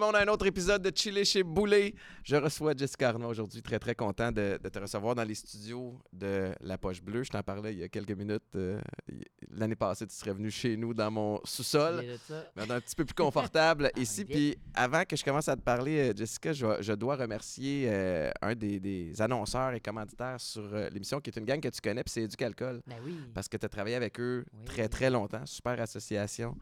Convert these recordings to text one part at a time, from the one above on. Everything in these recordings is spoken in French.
le monde à un autre épisode de Chiller chez Boulet. Je reçois Jessica Arnaud aujourd'hui. Très, très content de, de te recevoir dans les studios de La Poche Bleue. Je t'en parlais il y a quelques minutes. Euh, L'année passée, tu serais venu chez nous dans mon sous-sol. Est un petit peu plus confortable Ah, ici. bien. Puis avant que je commence à te parler, euh, Jessica, je, je dois remercier euh, un des, des annonceurs et commanditaires sur euh, l'émission, qui est une gang que tu connais, puis c'est Éducalcool. Ben oui. Parce que tu as travaillé avec eux Oui. très, très longtemps. Super association.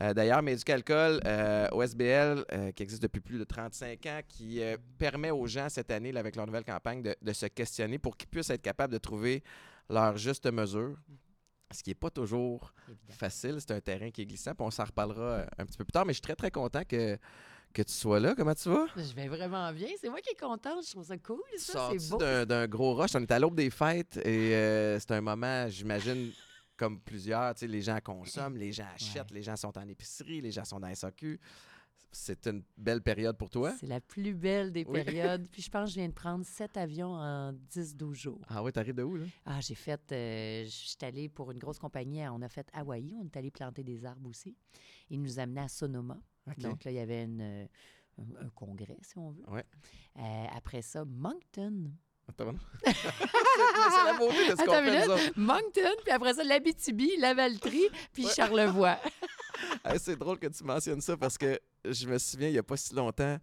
Euh, D'ailleurs, Méducalcool, euh, OSBL, euh, qui existe depuis plus de 35 ans, qui euh, permet aux gens cette année, là, avec leur nouvelle campagne, de, de se questionner pour qu'ils puissent être capables de trouver leur juste mesure. Ce qui n'est pas toujours facile. C'est un terrain qui est glissant. Puis on s'en reparlera un petit peu plus tard. Mais je suis très, très content que, que tu sois là. Comment tu vas? Je vais vraiment bien. C'est moi qui est contente. Je trouve ça cool, ça. C'est beau. d'un d'un gros rush? On est à l'aube des fêtes et euh, c'est un moment, j'imagine, comme plusieurs, tu sais, les gens consomment, les gens achètent, les gens sont en épicerie, les gens sont dans SAQ. C'est une belle période pour toi? C'est la plus belle des Oui. périodes. Puis je pense que je viens de prendre sept avions en 10-12 jours. Ah oui, t'arrives de où, là? Ah, j'ai fait. euh, je suis allée pour une grosse compagnie. On a fait Hawaï. On est allé planter des arbres aussi. Ils nous amenaient à Sonoma. Donc là, il y avait une, euh, un, un congrès, si on veut. Ouais. Euh, après ça, Moncton. Attends, c'est c'est la beauté de ce qu'on Attends fait, nous minute. autres. Moncton, puis après ça, l'Abitibi, Lavaltrie, puis Ouais. Charlevoix. Hey, c'est drôle que tu mentionnes ça parce que je me souviens, il n'y a pas si longtemps,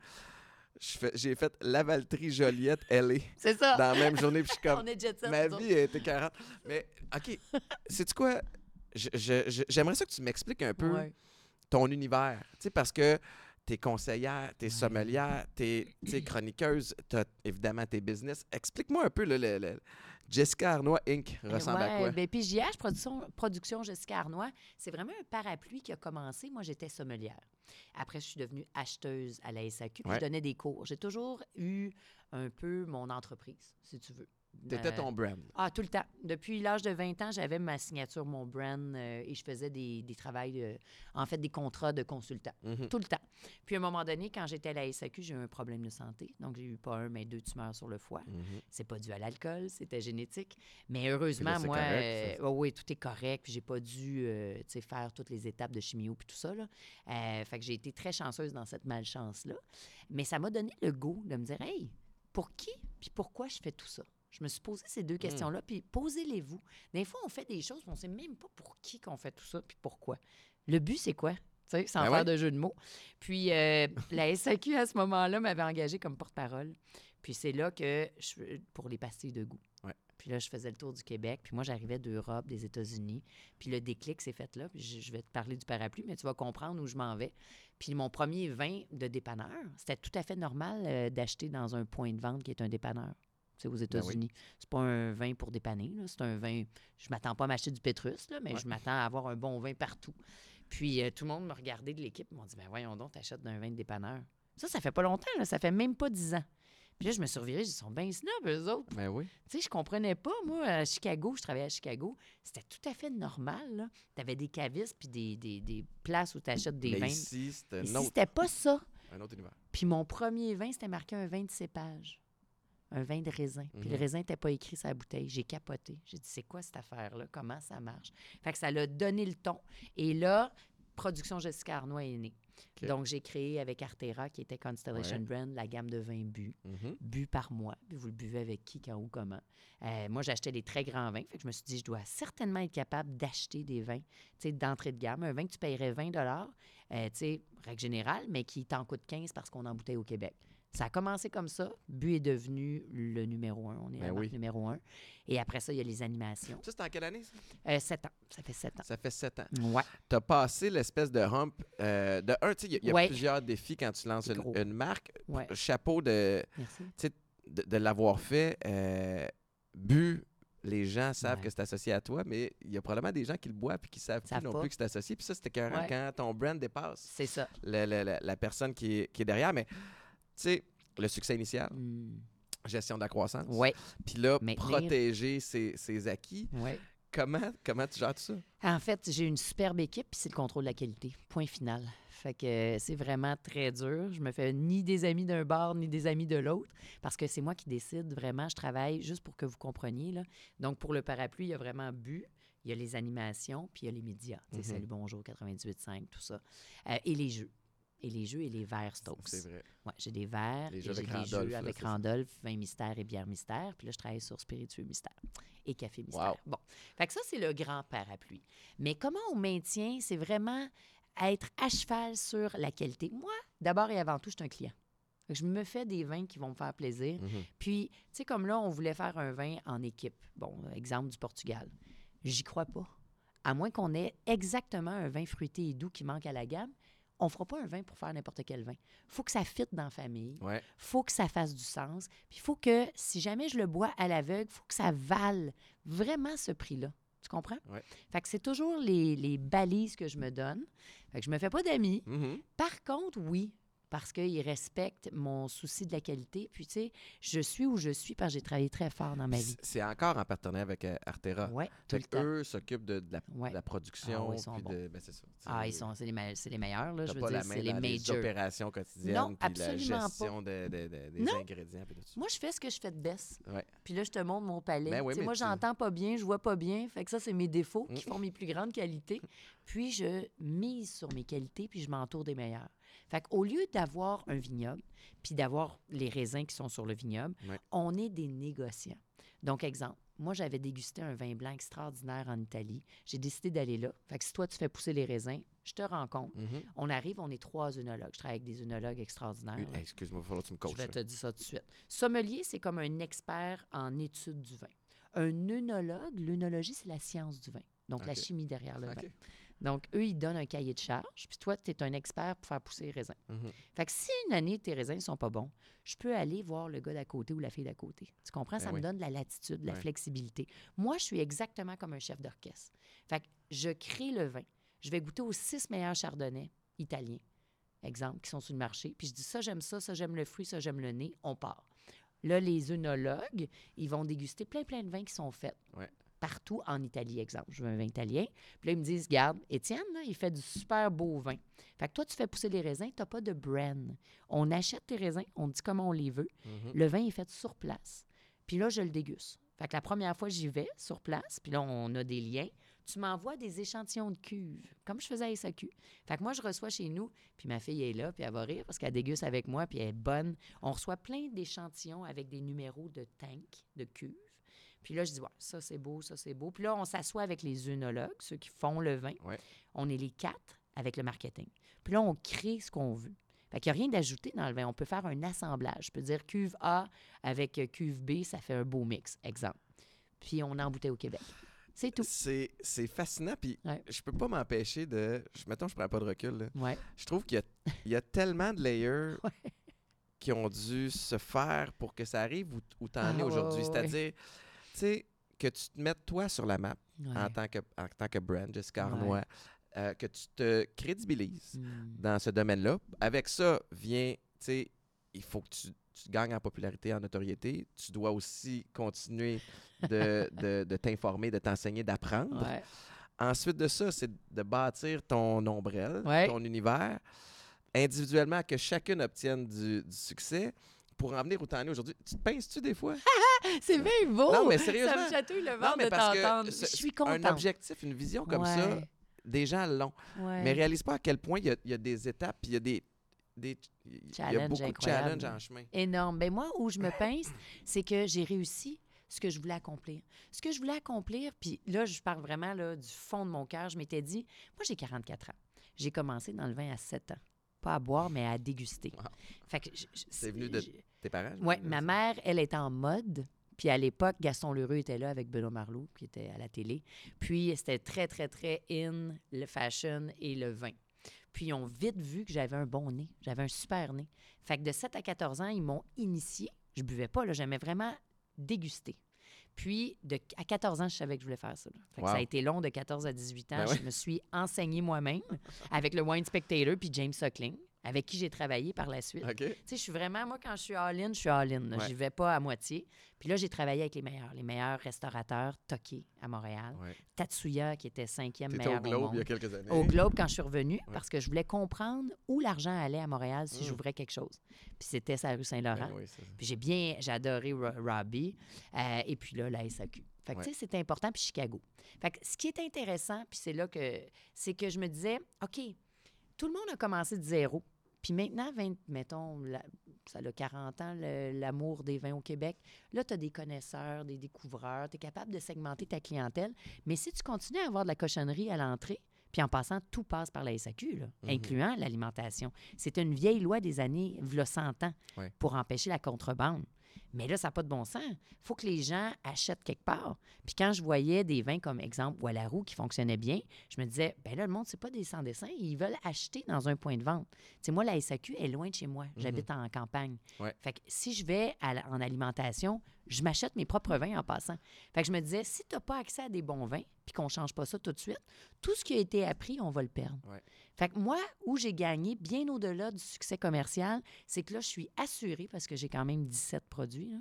fais- j'ai fait Lavaltrie, Joliette, LA C'est ça. dans la même journée. Puis je suis comme, On est jet set. Ma vie était 40. Mais, OK, sais-tu quoi? Je- je- je- J'aimerais ça que tu m'expliques un peu Ouais. ton univers. Tu sais, parce que t'es conseillère, t'es sommelière, t'es sais, chroniqueuse, t'as évidemment tes business. Explique-moi un peu, là, le, le- Jessica Arnois Inc. ressemble à Ouais, quoi? Ben, puis JH Production, Production Jessica Arnois, c'est vraiment un parapluie qui a commencé. Moi, j'étais sommelière. Après, je suis devenue acheteuse à la SAQ. puis Ouais. Je donnais des cours. J'ai toujours eu un peu mon entreprise, si tu veux. T'étais Euh, ton brand. Ah, tout le temps. Depuis l'âge de 20 ans, j'avais ma signature, mon brand, euh, et je faisais des, des travails, euh, en fait, des contrats de consultant. Mhm. Tout le temps. Puis à un moment donné, quand j'étais à la SAQ, j'ai eu un problème de santé. Donc, j'ai eu pas un, mais deux tumeurs sur le foie. Mhm. C'est pas dû à l'alcool, c'était génétique. Mais heureusement, là, moi, correct, euh, oh oui, tout est correct. Puis j'ai pas dû faire toutes les étapes de chimio puis tout ça. Là. Fait que j'ai été très chanceuse dans cette malchance-là. Mais ça m'a donné le goût de me dire, hey, pour qui puis pourquoi je fais tout ça? Je me suis posé ces Hmm. deux questions-là, puis posez-les-vous. Des fois, on fait des choses, on sait même pas pour qui qu'on fait tout ça, puis pourquoi. Le but, c'est quoi? Tu sais, sans Ben faire ouais. de jeu de mots. Puis euh, la SAQ, à ce moment-là, m'avait engagée comme porte-parole. Puis c'est là que, je, pour les pastilles de goût. Ouais. Puis là, je faisais le tour du Québec. Puis moi, j'arrivais d'Europe, des États-Unis. Puis le déclic s'est fait là. Puis je, je vais te parler du parapluie, mais tu vas comprendre où je m'en vais. Puis mon premier vin de dépanneur, c'était tout à fait normal euh, d'acheter dans un point de vente qui est un dépanneur. C'est aux Ben oui. États-Unis. C'est pas un vin pour dépanner. C'est un vin. Je m'attends pas à m'acheter du Pétrus, là, mais Ouais. je m'attends à avoir un bon vin partout. Puis euh, tout le monde me regardait de l'équipe. M'ont dit Ben voyons donc, t'achètes d'un vin de dépanneur. Ça, ça fait pas longtemps, là. ça fait même pas dix ans. Puis là, je me suis revirée, ils sont bien snobs, eux autres. Ben oui. Tu sais, je comprenais pas, moi, à Chicago, je travaillais à Chicago, c'était tout à fait normal, là. T'avais des cavistes puis des, des, des places où t'achètes des Mais vins. ici, Ici, autre, c'était pas ça. un autre univers. Puis mon premier vin, c'était marqué un vin de cépage. Un vin de raisin. Puis le Mhm. raisin n'était pas écrit sur la bouteille. J'ai capoté. J'ai dit, c'est quoi cette affaire-là? Comment ça marche? Fait que ça l'a donné le ton. Et là, Production Jessica Arnois est née. Donc, j'ai créé avec Artera, qui était Constellation Ouais. Brand, la gamme de vins bu, bu par mois. Puis vous le buvez avec qui, quand, où, comment. Euh, moi, j'achetais des très grands vins. Fait que je me suis dit, je dois certainement être capable d'acheter des vins, d'entrée de gamme. Un vin que tu paierais 20 euh, tu sais, règle générale, mais qui t'en coûte 15 parce qu'on en bouteille au Québec. Ça a commencé comme ça. Bu est devenu le numéro un. On est Ben oui. numéro un. Et après ça, il y a les animations. Ça, c'était en quelle année, ça? Euh, sept ans. Ça fait sept ans. Ça fait sept ans. Ouais. Tu as passé l'espèce de hump. euh, de un, tu sais, il y a- il y a, Ouais. plusieurs défis quand tu lances C'est une, marque. Ouais. Chapeau de, Merci. de, de l'avoir fait. Euh, bu, les gens savent Ouais. que c'est associé à toi, mais il y a probablement des gens qui le boivent et qui savent plus Savent non pas. plus que c'est associé. Puis ça, c'était Ouais. quand ton brand dépasse C'est ça. le- le- le- la personne qui est, qui est derrière. Mais sais, le succès initial, Mm. gestion de la croissance. Ouais. Puis là, Maintenir. protéger ses, ses acquis. Ouais. Comment, comment tu gères tout ça? En fait, j'ai une superbe équipe, puis c'est le contrôle de la qualité. Point final. Fait que euh, c'est vraiment très dur. Je me fais ni des amis d'un bord, ni des amis de l'autre, parce que c'est moi qui décide vraiment. Je travaille juste pour que vous compreniez. Là. Donc, pour le parapluie, il y a vraiment but. Il y a les animations, puis il y a les médias. Tu sais, Mhm. Salut, bonjour, 98.5, tout ça. Euh, et les jeux. Et les jeux et les verres Stokes. C'est vrai. Ouais, j'ai des verres, j'ai des Randolph, jeux là, avec. Randolph, vin mystère et bière mystère. Puis là, je travaille sur spiritueux mystère et café mystère. Wow. Bon, fait que ça, c'est le grand parapluie. Mais comment on maintient, c'est vraiment être à cheval sur la qualité. Moi, d'abord et avant tout, je suis un client. Je me fais des vins qui vont me faire plaisir. Mhm. Puis, tu sais, comme là, on voulait faire un vin en équipe. Bon, exemple du Portugal. J'y crois pas. À moins qu'on ait exactement un vin fruité et doux qui manque à la gamme, on fera pas un vin pour faire n'importe quel vin. faut que ça fitte dans la famille. Ouais. faut que ça fasse du sens. Puis il faut que, si jamais je le bois à l'aveugle, faut que ça vale vraiment ce prix-là. Tu comprends? Ouais. Fait que c'est toujours les, les balises que je me donne. Fait que je me fais pas d'amis. Mhm. Par contre, oui, parce qu'ils respectent mon souci de la qualité. Puis, tu sais, je suis où je suis parce que j'ai travaillé très fort dans ma vie. C'est- encore en partenariat avec euh, Artera. Oui, tout le temps. eux s'occupent de, de la, Ouais. de la production. Ah ils sont puis bons. de, ben, c'est ça. Ah, ils sont, c'est les, me- c'est les meilleurs, là. Je veux pas dire, c'est les dans les majors. opérations quotidiennes, Non, puis la absolument pas. gestion de, de- de- des Non. ingrédients. puis tout ça. Moi, je fais ce que je fais de best. Ouais. Puis là, je te montre mon palais. Ben oui, moi, tu- j'entends pas bien, je vois pas bien. Fait que ça, c'est mes défauts qui Mm. font mes plus grandes qualités. Puis je mise sur mes qualités, puis je m'entoure des meilleurs. Fait qu'au lieu d'avoir un vignoble, puis d'avoir les raisins qui sont sur le vignoble, Ouais. on est des négociants. Donc, exemple, moi, j'avais dégusté un vin blanc extraordinaire en Italie. J'ai décidé d'aller là. Fait que si toi, tu fais pousser les raisins, je te rencontre. Mhm. On arrive, on est trois œnologues. Je travaille avec des œnologues extraordinaires. Hey. Excuse-moi, il va falloir que tu me Je coaches. vais là. te dire ça tout de suite. Sommelier, c'est comme un expert en études du vin. Un œnologue, l'œnologie, c'est la science du vin. Donc, la chimie derrière le vin. Donc, eux, ils donnent un cahier de charge, puis toi, tu es un expert pour faire pousser les raisins. Mhm. Fait que si une année, tes raisins ne sont pas bons, je peux aller voir le gars d'à côté ou la fille d'à côté. Tu comprends? Ben ça oui. me donne de la latitude, de la flexibilité. Moi, je suis exactement comme un chef d'orchestre. Fait que je crée le vin. Je vais goûter aux six meilleurs chardonnays italiens, exemple, qui sont sur le marché. Puis je dis ça, j'aime ça, ça, j'aime le fruit, ça, j'aime le nez. On part. Là, les œnologues, ils vont déguster plein, plein de vins qui sont faits. Ouais. Partout en Italie, exemple. Je veux un vin italien. Puis là, ils me disent, garde, Étienne, là, il fait du super beau vin. Fait que toi, tu fais pousser les raisins, tu n'as pas de brand. On achète tes raisins, on dit comment on les veut. Mhm. Le vin est fait sur place. Puis là, je le déguste. Fait que la première fois, j'y vais sur place, puis là, on a des liens. Tu m'envoies des échantillons de cuves, comme je faisais à SAQ. Fait que moi, je reçois chez nous, puis ma fille est là, puis elle va rire parce qu'elle déguste avec moi, puis elle est bonne. On reçoit plein d'échantillons avec des numéros de tank, de cuves. Puis là, je dis, ouais, ça c'est beau, ça c'est beau. Puis là, on s'assoit avec les œnologues, ceux qui font le vin. Ouais. On est les quatre avec le marketing. Puis là, on crée ce qu'on veut. Fait qu'il n'y a rien d'ajouté dans le vin. On peut faire un assemblage. Je peux dire cuve A avec cuve B, ça fait un beau mix, exemple. Puis on embouteille au Québec. C'est tout. C'est c'est fascinant, puis Ouais. je peux pas m'empêcher de... je- Mettons, je prends pas de recul, là. Ouais. Je trouve qu'il y a, il y a tellement de layers Ouais. qui ont dû se faire pour que ça arrive où, où tu en Ah, es aujourd'hui. C'est-à-dire, sais, que tu te mettes toi sur la map Ouais. en, tant que, en tant que brand, Jessica Ouais. Arnois, euh, que tu te crédibilises Hmm. dans ce domaine-là. Avec ça vient, tu sais, il faut que tu, tu gagnes en popularité, en notoriété. Tu dois aussi continuer de, t'informer, de t'enseigner, d'apprendre. Ouais. Ensuite de ça, c'est de bâtir ton ombrelle, ton univers, individuellement, que chacune obtienne du, du succès pour en venir où t'en es aujourd'hui. Tu te pinces-tu des fois? C'est bien beau. Non, mais Ça sérieusement. me chatouille le Non, ventre mais de parce que t'entendre. ce- Je suis un contente. objectif, une vision comme ça, Ouais. des gens l'ont. Ouais. Mais réalise pas à quel point il y y a des étapes, puis il y a des... des il y a beaucoup de challenges en chemin. Énorme. Ben moi, où je me pince, c'est que j'ai réussi ce que je voulais accomplir. Ce que je voulais accomplir, puis là, je parle vraiment là, du fond de mon cœur. Je m'étais dit, moi, j'ai 44 ans. J'ai commencé dans le vin à 7 ans. Pas à boire, mais à déguster. Wow. Fait que C'est venu de- Tes parents? Oui, ma mère, elle était en mode. Puis à l'époque, Gaston Lheureux était là avec Benoît Marlot, qui était à la télé. Puis c'était très, très, très in le fashion et le vin. Puis ils ont vite vu que j'avais un bon nez. J'avais un super nez. Fait que de 7 à 14 ans, ils m'ont initié. Je buvais pas, là, j'aimais vraiment déguster. Puis de, à 14 ans, je savais que je voulais faire ça. Fait que ça a été long de 14 à 18 ans. Ben je me suis enseigné moi-même avec le Wine Spectator puis James Suckling, avec qui j'ai travaillé par la suite. Tu sais, je suis vraiment, moi, quand je suis all-in, je suis all-in. Ouais. J'y vais pas à moitié. Puis là, j'ai travaillé avec les meilleurs, les meilleurs restaurateurs, Toki à Montréal, Ouais. Tatsuya, qui était cinquième meilleur au Globe monde. il y a quelques années. Au Globe quand je suis revenue, parce que je voulais comprendre où l'argent allait à Montréal si Mm. j'ouvrais quelque chose. Puis c'était sa rue Saint-Laurent. Ben oui, c'est. Puis j'ai bien, j'ai adoré Ro- Robbie. Euh, et puis là, la SAQ. Fait que, tu sais, c'était important. Puis Chicago. Fait que ce qui est intéressant, puis c'est là que, c'est que je me disais, OK, tout le monde a commencé de zéro. Puis maintenant, 20 mettons, la- ça a 40 ans, l'amour des vins au Québec. Là, tu as des connaisseurs, des découvreurs, tu es capable de segmenter ta clientèle. Mais si tu continues à avoir de la cochonnerie à l'entrée, puis en passant, tout passe par la SAQ, là, Mhm. incluant l'alimentation. C'était une vieille loi des années, v'là 100 ans, Ouais. pour empêcher la contrebande. Mais là, ça n'a pas de bon sens. Il faut que les gens achètent quelque part. Puis quand je voyais des vins comme exemple Wallaroo qui fonctionnaient bien, je me disais, ben là, le monde, c'est pas des sans-dessins. Ils veulent acheter dans un point de vente. Tu sais, moi, la SAQ est loin de chez moi. J'habite en campagne. Ouais. Fait que si je vais à en alimentation, je m'achète mes propres vins en passant. Fait que je me disais, si tu n'as pas accès à des bons vins, puis qu'on ne change pas ça tout de suite, tout ce qui a été appris, on va le perdre. Ouais. Fait que moi, où j'ai gagné, bien au-delà du succès commercial, c'est que là, je suis assurée, parce que j'ai quand même 17 produits, là,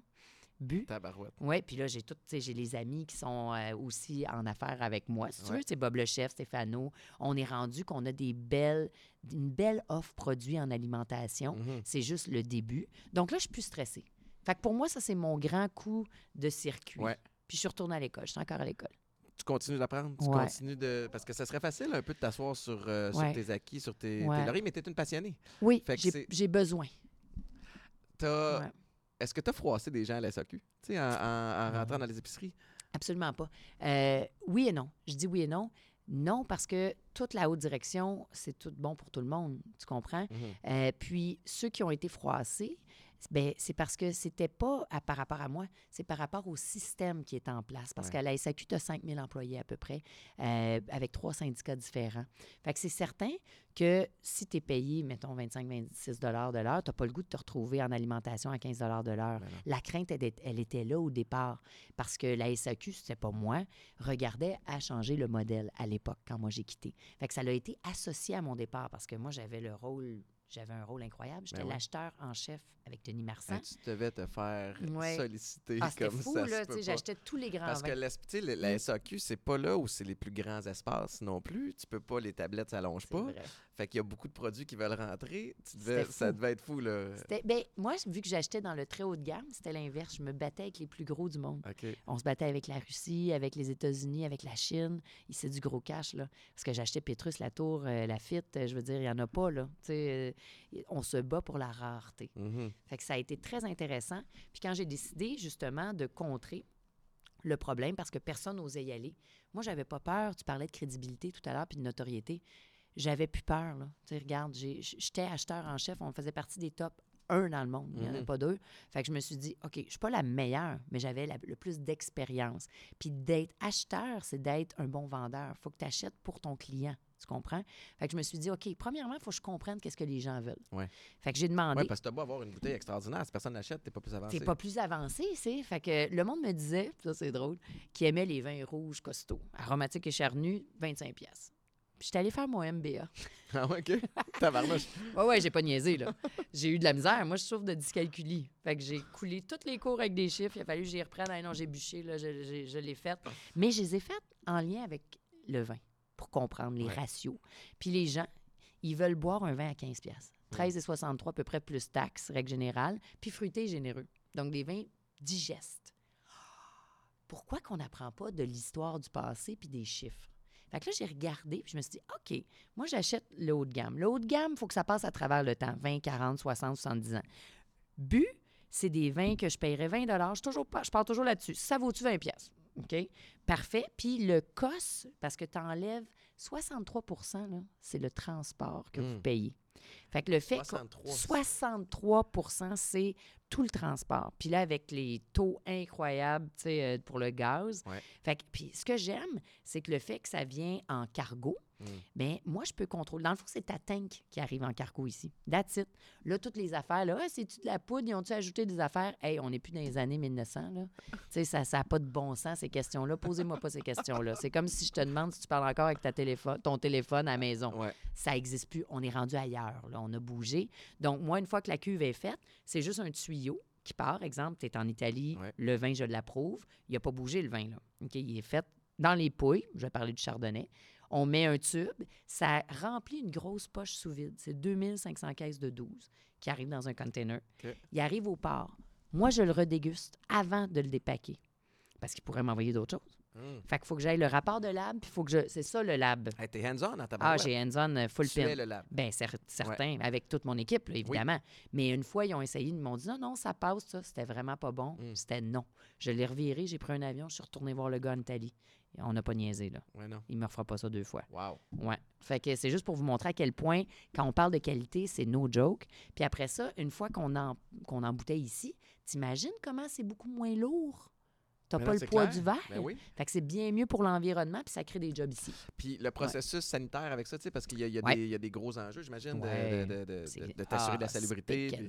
bu. Tabarouette. Oui, puis là, j'ai tout, j'ai les amis qui sont euh, aussi en affaires avec moi. Si tu veux, c'est Bob le chef, Stéphano. On est rendu qu'on a des belles, une belle offre produit en alimentation. Mhm. C'est juste le début. Donc là, je suis plus stressée. Fait que pour moi, ça, c'est mon grand coup de circuit. Ouais. Puis je suis retournée à l'école. Je suis encore à l'école. Tu continues d'apprendre, tu Ouais. continues de. Parce que ça serait facile un peu de t'asseoir sur, euh, sur tes acquis, sur tes, tes Ouais. lauriers, mais tu es une passionnée. Oui, j'ai besoin. Est-ce que tu as froissé des gens à la SAQ? Tu sais, en, en- en rentrant dans les épiceries? Absolument pas. Euh, oui et non. Je dis oui et non. Non, parce que toute la haute direction, c'est tout bon pour tout le monde. Tu comprends? Mhm. Euh, puis ceux qui ont été froissés, ben, c'est parce que c'était pas à- par rapport à moi, c'est par rapport au système qui est en place. Parce Ouais. qu'à la SAQ, tu as 5 000 employés à peu près, euh, avec trois syndicats différents. Fait que c'est certain que si tu es payé, mettons, 25-26 de l'heure, tu n'as pas le goût de te retrouver en alimentation à 15 de l'heure. Ben. La crainte, elle, était là au départ. Parce que la SAQ, c'était pas moi, regardait à changer le modèle à l'époque, quand moi j'ai quitté. Fait que ça a été associé à mon départ parce que moi, j'avais le rôle, j'avais un rôle incroyable. J'étais Ben oui. l'acheteur en chef avec Denis Marsan. Hey, tu devais te faire Ouais. solliciter Ah, comme fou, ça. là. J'achetais tous les grands Parce que vins. le- la Mm. SAQ, c'est pas là où c'est les plus grands espaces non plus. Tu peux pas, les tablettes s'allongent pas. vrai. Fait qu'il y a beaucoup de produits qui veulent rentrer. Tu devais, ça devait être fou, là. Ben, moi, vu que j'achetais dans le très haut de gamme, c'était l'inverse. Je me battais avec les plus gros du monde. On se battait avec la Russie, avec les États-Unis, avec la Chine. C'est du gros cash, là. Parce que j'achetais Petrus, la Tour, euh, la euh, je veux dire, il n'y en a pas, là. Tu sais, euh, on se bat pour la rareté. Mhm. Fait que ça a été très intéressant. Puis quand j'ai décidé, justement, de contrer le problème, parce que personne n'osait y aller, moi, j'avais pas peur. Tu parlais de crédibilité tout à l'heure, puis de notoriété. J'avais plus peur, là. Tu sais, regarde, j'étais acheteur en chef. On faisait partie des top 1 dans le monde. Il n'y en a Mhm. pas deux. Fait que je me suis dit, OK, je suis pas la meilleure, mais j'avais le plus d'expérience. Puis d'être acheteur, c'est d'être un bon vendeur. faut que tu achètes pour ton client. Tu comprends? Fait que je me suis dit, OK, premièrement, il faut que je comprenne qu'est-ce que les gens veulent. Ouais. Fait que j'ai demandé. Ouais, parce que t'as beau avoir une bouteille extraordinaire. Si personne n'achète, t'es pas plus avancé. T'es pas plus avancé, c'est. Fait que le monde me disait, ça c'est drôle, qu'il aimait les vins rouges costauds, aromatiques et charnus, 25 pièces. Puis j'étais allée faire mon MBA. Ah ouais, OK. Tabarnouche. Ouais, ouais, j'ai pas niaisé, là. J'ai eu de la misère. Moi, je souffre de dyscalculie. Fait que j'ai coulé tous les cours avec des chiffres. Il a fallu que j'y reprenne. Ah non, j'ai bûché, là, je, je- je l'ai fait. Mais je les ai faites en lien avec le vin, pour comprendre les Ouais. ratios. Puis les gens, ils veulent boire un vin à 15 pièces. 13,63 à peu près plus taxes, règle générale, puis fruité et généreux. Donc des vins digestes. Pourquoi qu'on n'apprend pas de l'histoire du passé puis des chiffres? Fait que là, j'ai regardé puis je me suis dit, OK, moi, j'achète le haut de gamme. Le haut de gamme, il faut que ça passe à travers le temps, 20, 40, 60, 70 ans. Bu, c'est des vins que je paierais 20 Je, toujours, pas- je pars toujours là-dessus. Ça vaut-tu 20 pièces OK? Parfait. Puis le COS, parce que tu enlèves 63 là, c'est le transport que vous Hmm. payez. Fait que le fait que 63. 63 c'est tout le transport. Puis là, avec les taux incroyables euh, pour le gaz. Ouais. Fait que, puis ce que j'aime, c'est que le fait que ça vient en cargo, Mm. bien, moi, je peux contrôler. Dans le fond, c'est ta tank qui arrive en cargo ici. That's it. Là, toutes les affaires, là, Ah, c'est-tu de la poudre? Ils ont-tu ajouté des affaires? Hey, on n'est plus dans les années 1900, là. tu sais, ça n'a pas de bon sens, ces questions-là. Posez-moi pas ces questions-là. C'est comme si je te demande si tu parles encore avec ta téléphone, ton téléphone à la maison Ouais. ça n'existe plus. On est rendu ailleurs. Là. On a bougé. Donc, moi, une fois que la cuve est faite, c'est juste un tuyau qui part. Exemple, tu es en Italie, Ouais. le vin, je l'approuve. Il n'a pas bougé, le vin. Là. OK? Il est fait dans les pouilles. Je vais parler du chardonnay. On met un tube. Ça remplit une grosse poche sous vide. C'est 2500 caisses de 12 qui arrivent dans un container. Il arrive au port. Moi, je le redéguste avant de le dépaquer. Parce qu'il pourrait m'envoyer d'autres choses. Hum. Fait qu'il faut que j'aille le rapport de lab, puis faut que je. C'est ça le lab. Hey, t'es hands-on dans ta Ah, j'ai hands-on euh, full pin. le lab. Bien, certains, avec toute mon équipe, là, évidemment. Mais une fois, ils ont essayé, ils m'ont dit non, non, ça passe, ça. C'était vraiment pas bon. Mm. C'était non. Je l'ai reviré, j'ai pris un avion, je suis retourné voir le gars en Italie. On n'a pas niaisé, là. Ouais, non. Il me refera pas ça deux fois. Wow. Ouais. Fait que c'est juste pour vous montrer à quel point, quand on parle de qualité, c'est no joke. Puis après ça, une fois qu'on en, qu'on embouteille ici, t'imagines comment c'est beaucoup moins lourd? T'as Mais pas le poids clair. du verre. Ben oui. Fait que c'est bien mieux pour l'environnement, puis ça crée des jobs ici. Puis le processus sanitaire avec ça, tu sais, parce qu'il y, a- y Ouais. des- il y a des gros enjeux, j'imagine, de- Ouais. de, de, de, C'est- de- de t'assurer de la Ah, salubrité. puis-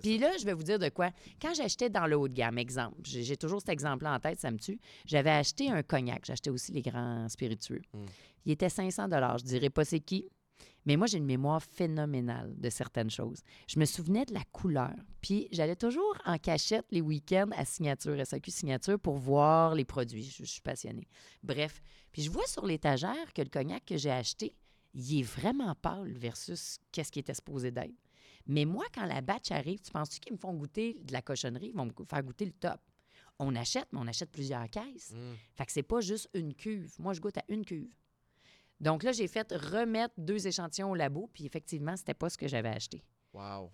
Puis là, je vais vous dire de quoi. Quand j'achetais dans le haut de gamme, exemple, j'ai toujours cet exemple-là en tête, ça me tue. J'avais acheté un cognac. J'achetais aussi les grands spiritueux. Mm. Il était 500 Je dirais pas c'est qui. Mais moi, j'ai une mémoire phénoménale de certaines choses. Je me souvenais de la couleur. Puis j'allais toujours en cachette les week-ends à signature, SAQ signature, pour voir les produits. Je, je suis passionnée. Bref. Puis je vois sur l'étagère que le cognac que j'ai acheté, il est vraiment pâle versus qu'est-ce qui était supposé d'être. Mais moi, quand la batch arrive, tu penses-tu qu'ils me font goûter de la cochonnerie? Ils vont me faire goûter le top. On achète, mais on achète plusieurs caisses. Mm. Fait que c'est pas juste une cuve. Moi, je goûte à une cuve. Donc là, j'ai fait remettre deux échantillons au labo, puis effectivement, c'était pas ce que j'avais acheté. Wow.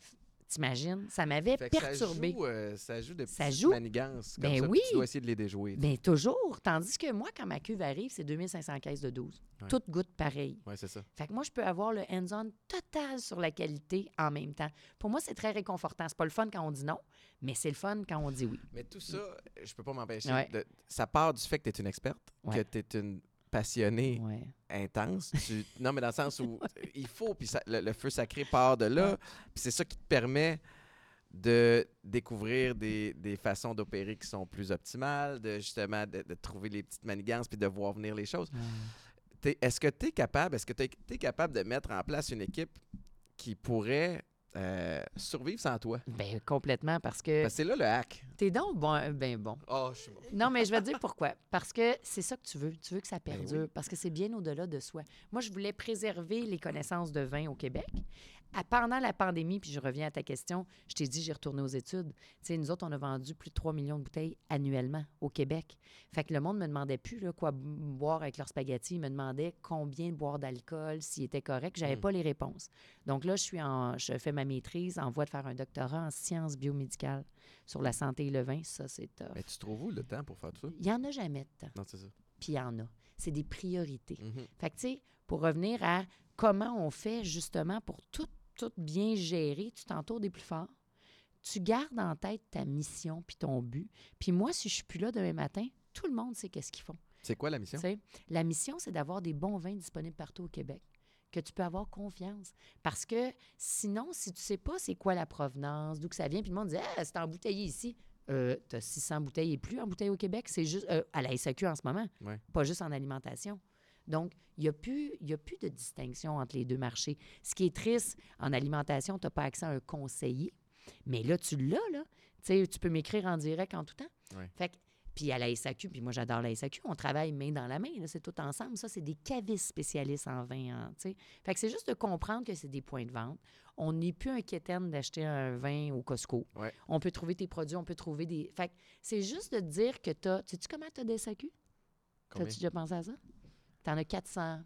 T'imagines? Ça m'avait perturbé. Ça joue, euh, ça joue de Ça joue. manigances comme Ben ça, oui. Tu dois essayer de les déjouer. Bien, toujours. Tandis que moi, quand ma cuve arrive, c'est 2500 caisses de 12. Ouais. Toutes goûtent pareil. Oui, c'est ça. Fait que moi, je peux avoir le hands-on total sur la qualité en même temps. Pour moi, c'est très réconfortant. C'est pas le fun quand on dit non, mais c'est le fun quand on dit oui. Mais tout ça, je peux pas m'empêcher. Ouais. de- Ça part du fait que tu es une experte, Ouais. que tu es une passionnée Ouais. intense. Tu- Non, mais dans le sens où il faut, puis le, le feu sacré part de là. Puis c'est ça qui te permet de découvrir des, des façons d'opérer qui sont plus optimales, de justement de, de trouver les petites manigances puis de voir venir les choses. T'es- Est-ce que tu es capable, est-ce que tu es, capable de mettre en place une équipe qui pourrait euh, survivre sans toi? Ben, complètement, parce que c'est là le hack. t'es donc bon, ben bon. Oh, je suis bon. Non, mais je vais te dire pourquoi. Parce que c'est ça que tu veux. Tu veux que ça Ben oui. perdure. Parce que c'est bien au-delà de soi. Moi, je voulais préserver les connaissances de vin au Québec. À- pendant la pandémie, puis je reviens à ta question, je t'ai dit, j'ai retourné aux études. Tu sais, nous autres, on a vendu plus de 3 millions de bouteilles annuellement au Québec. Fait que le monde me demandait plus là, quoi boire avec leur spaghetti. Il me demandait combien boire d'alcool, s'il était correct. J'avais Mm. pas les réponses. Donc là, je suis en, je fais ma maîtrise en voie de faire un doctorat en sciences biomédicales sur la santé et le vin. Ça, c'est tough. Mais tu trouves où le temps pour faire tout ça? Il n'y en a jamais de temps. Non, c'est ça. Puis il y en a. C'est des priorités. Mhm. Fait que, tu sais, pour revenir à comment on fait justement pour tout, tout bien gérer, tu t'entoures des plus forts. Tu gardes en tête ta mission puis ton but. Puis moi, si je suis plus là demain matin, tout le monde sait qu'est-ce qu'ils font. C'est quoi la mission? La mission, c'est d'avoir des bons vins disponibles partout au Québec, que tu peux avoir confiance. Parce que sinon, si tu sais pas c'est quoi la provenance, d'où que ça vient, puis le monde dit Ah, c'est embouteillé ici. Euh, tu as 600 bouteilles et plus embouteillées au Québec. C'est juste euh, à la SAQ en ce moment, Ouais. pas juste en alimentation. Donc, il n'y a, plus- y a plus de distinction entre les deux marchés. Ce qui est triste, en alimentation, tu n'as pas accès à un conseiller. Mais là, tu l'as, là. Tu sais, tu peux m'écrire en direct en tout temps. Ouais. Fait que puis à la SAQ, puis moi j'adore la SAQ, on travaille main dans la main, c'est tout ensemble. Ça, c'est des cavistes spécialistes en vin. sais. fait que c'est juste de comprendre que c'est des points de vente. On n'est plus un quétaine d'acheter un vin au Costco. Ouais. On peut trouver tes produits, on peut trouver des. Fait que c'est juste de dire que tu as. Sais-tu comment tu as des SAQ? T'as-tu déjà pensé à ça? Tu en as 400.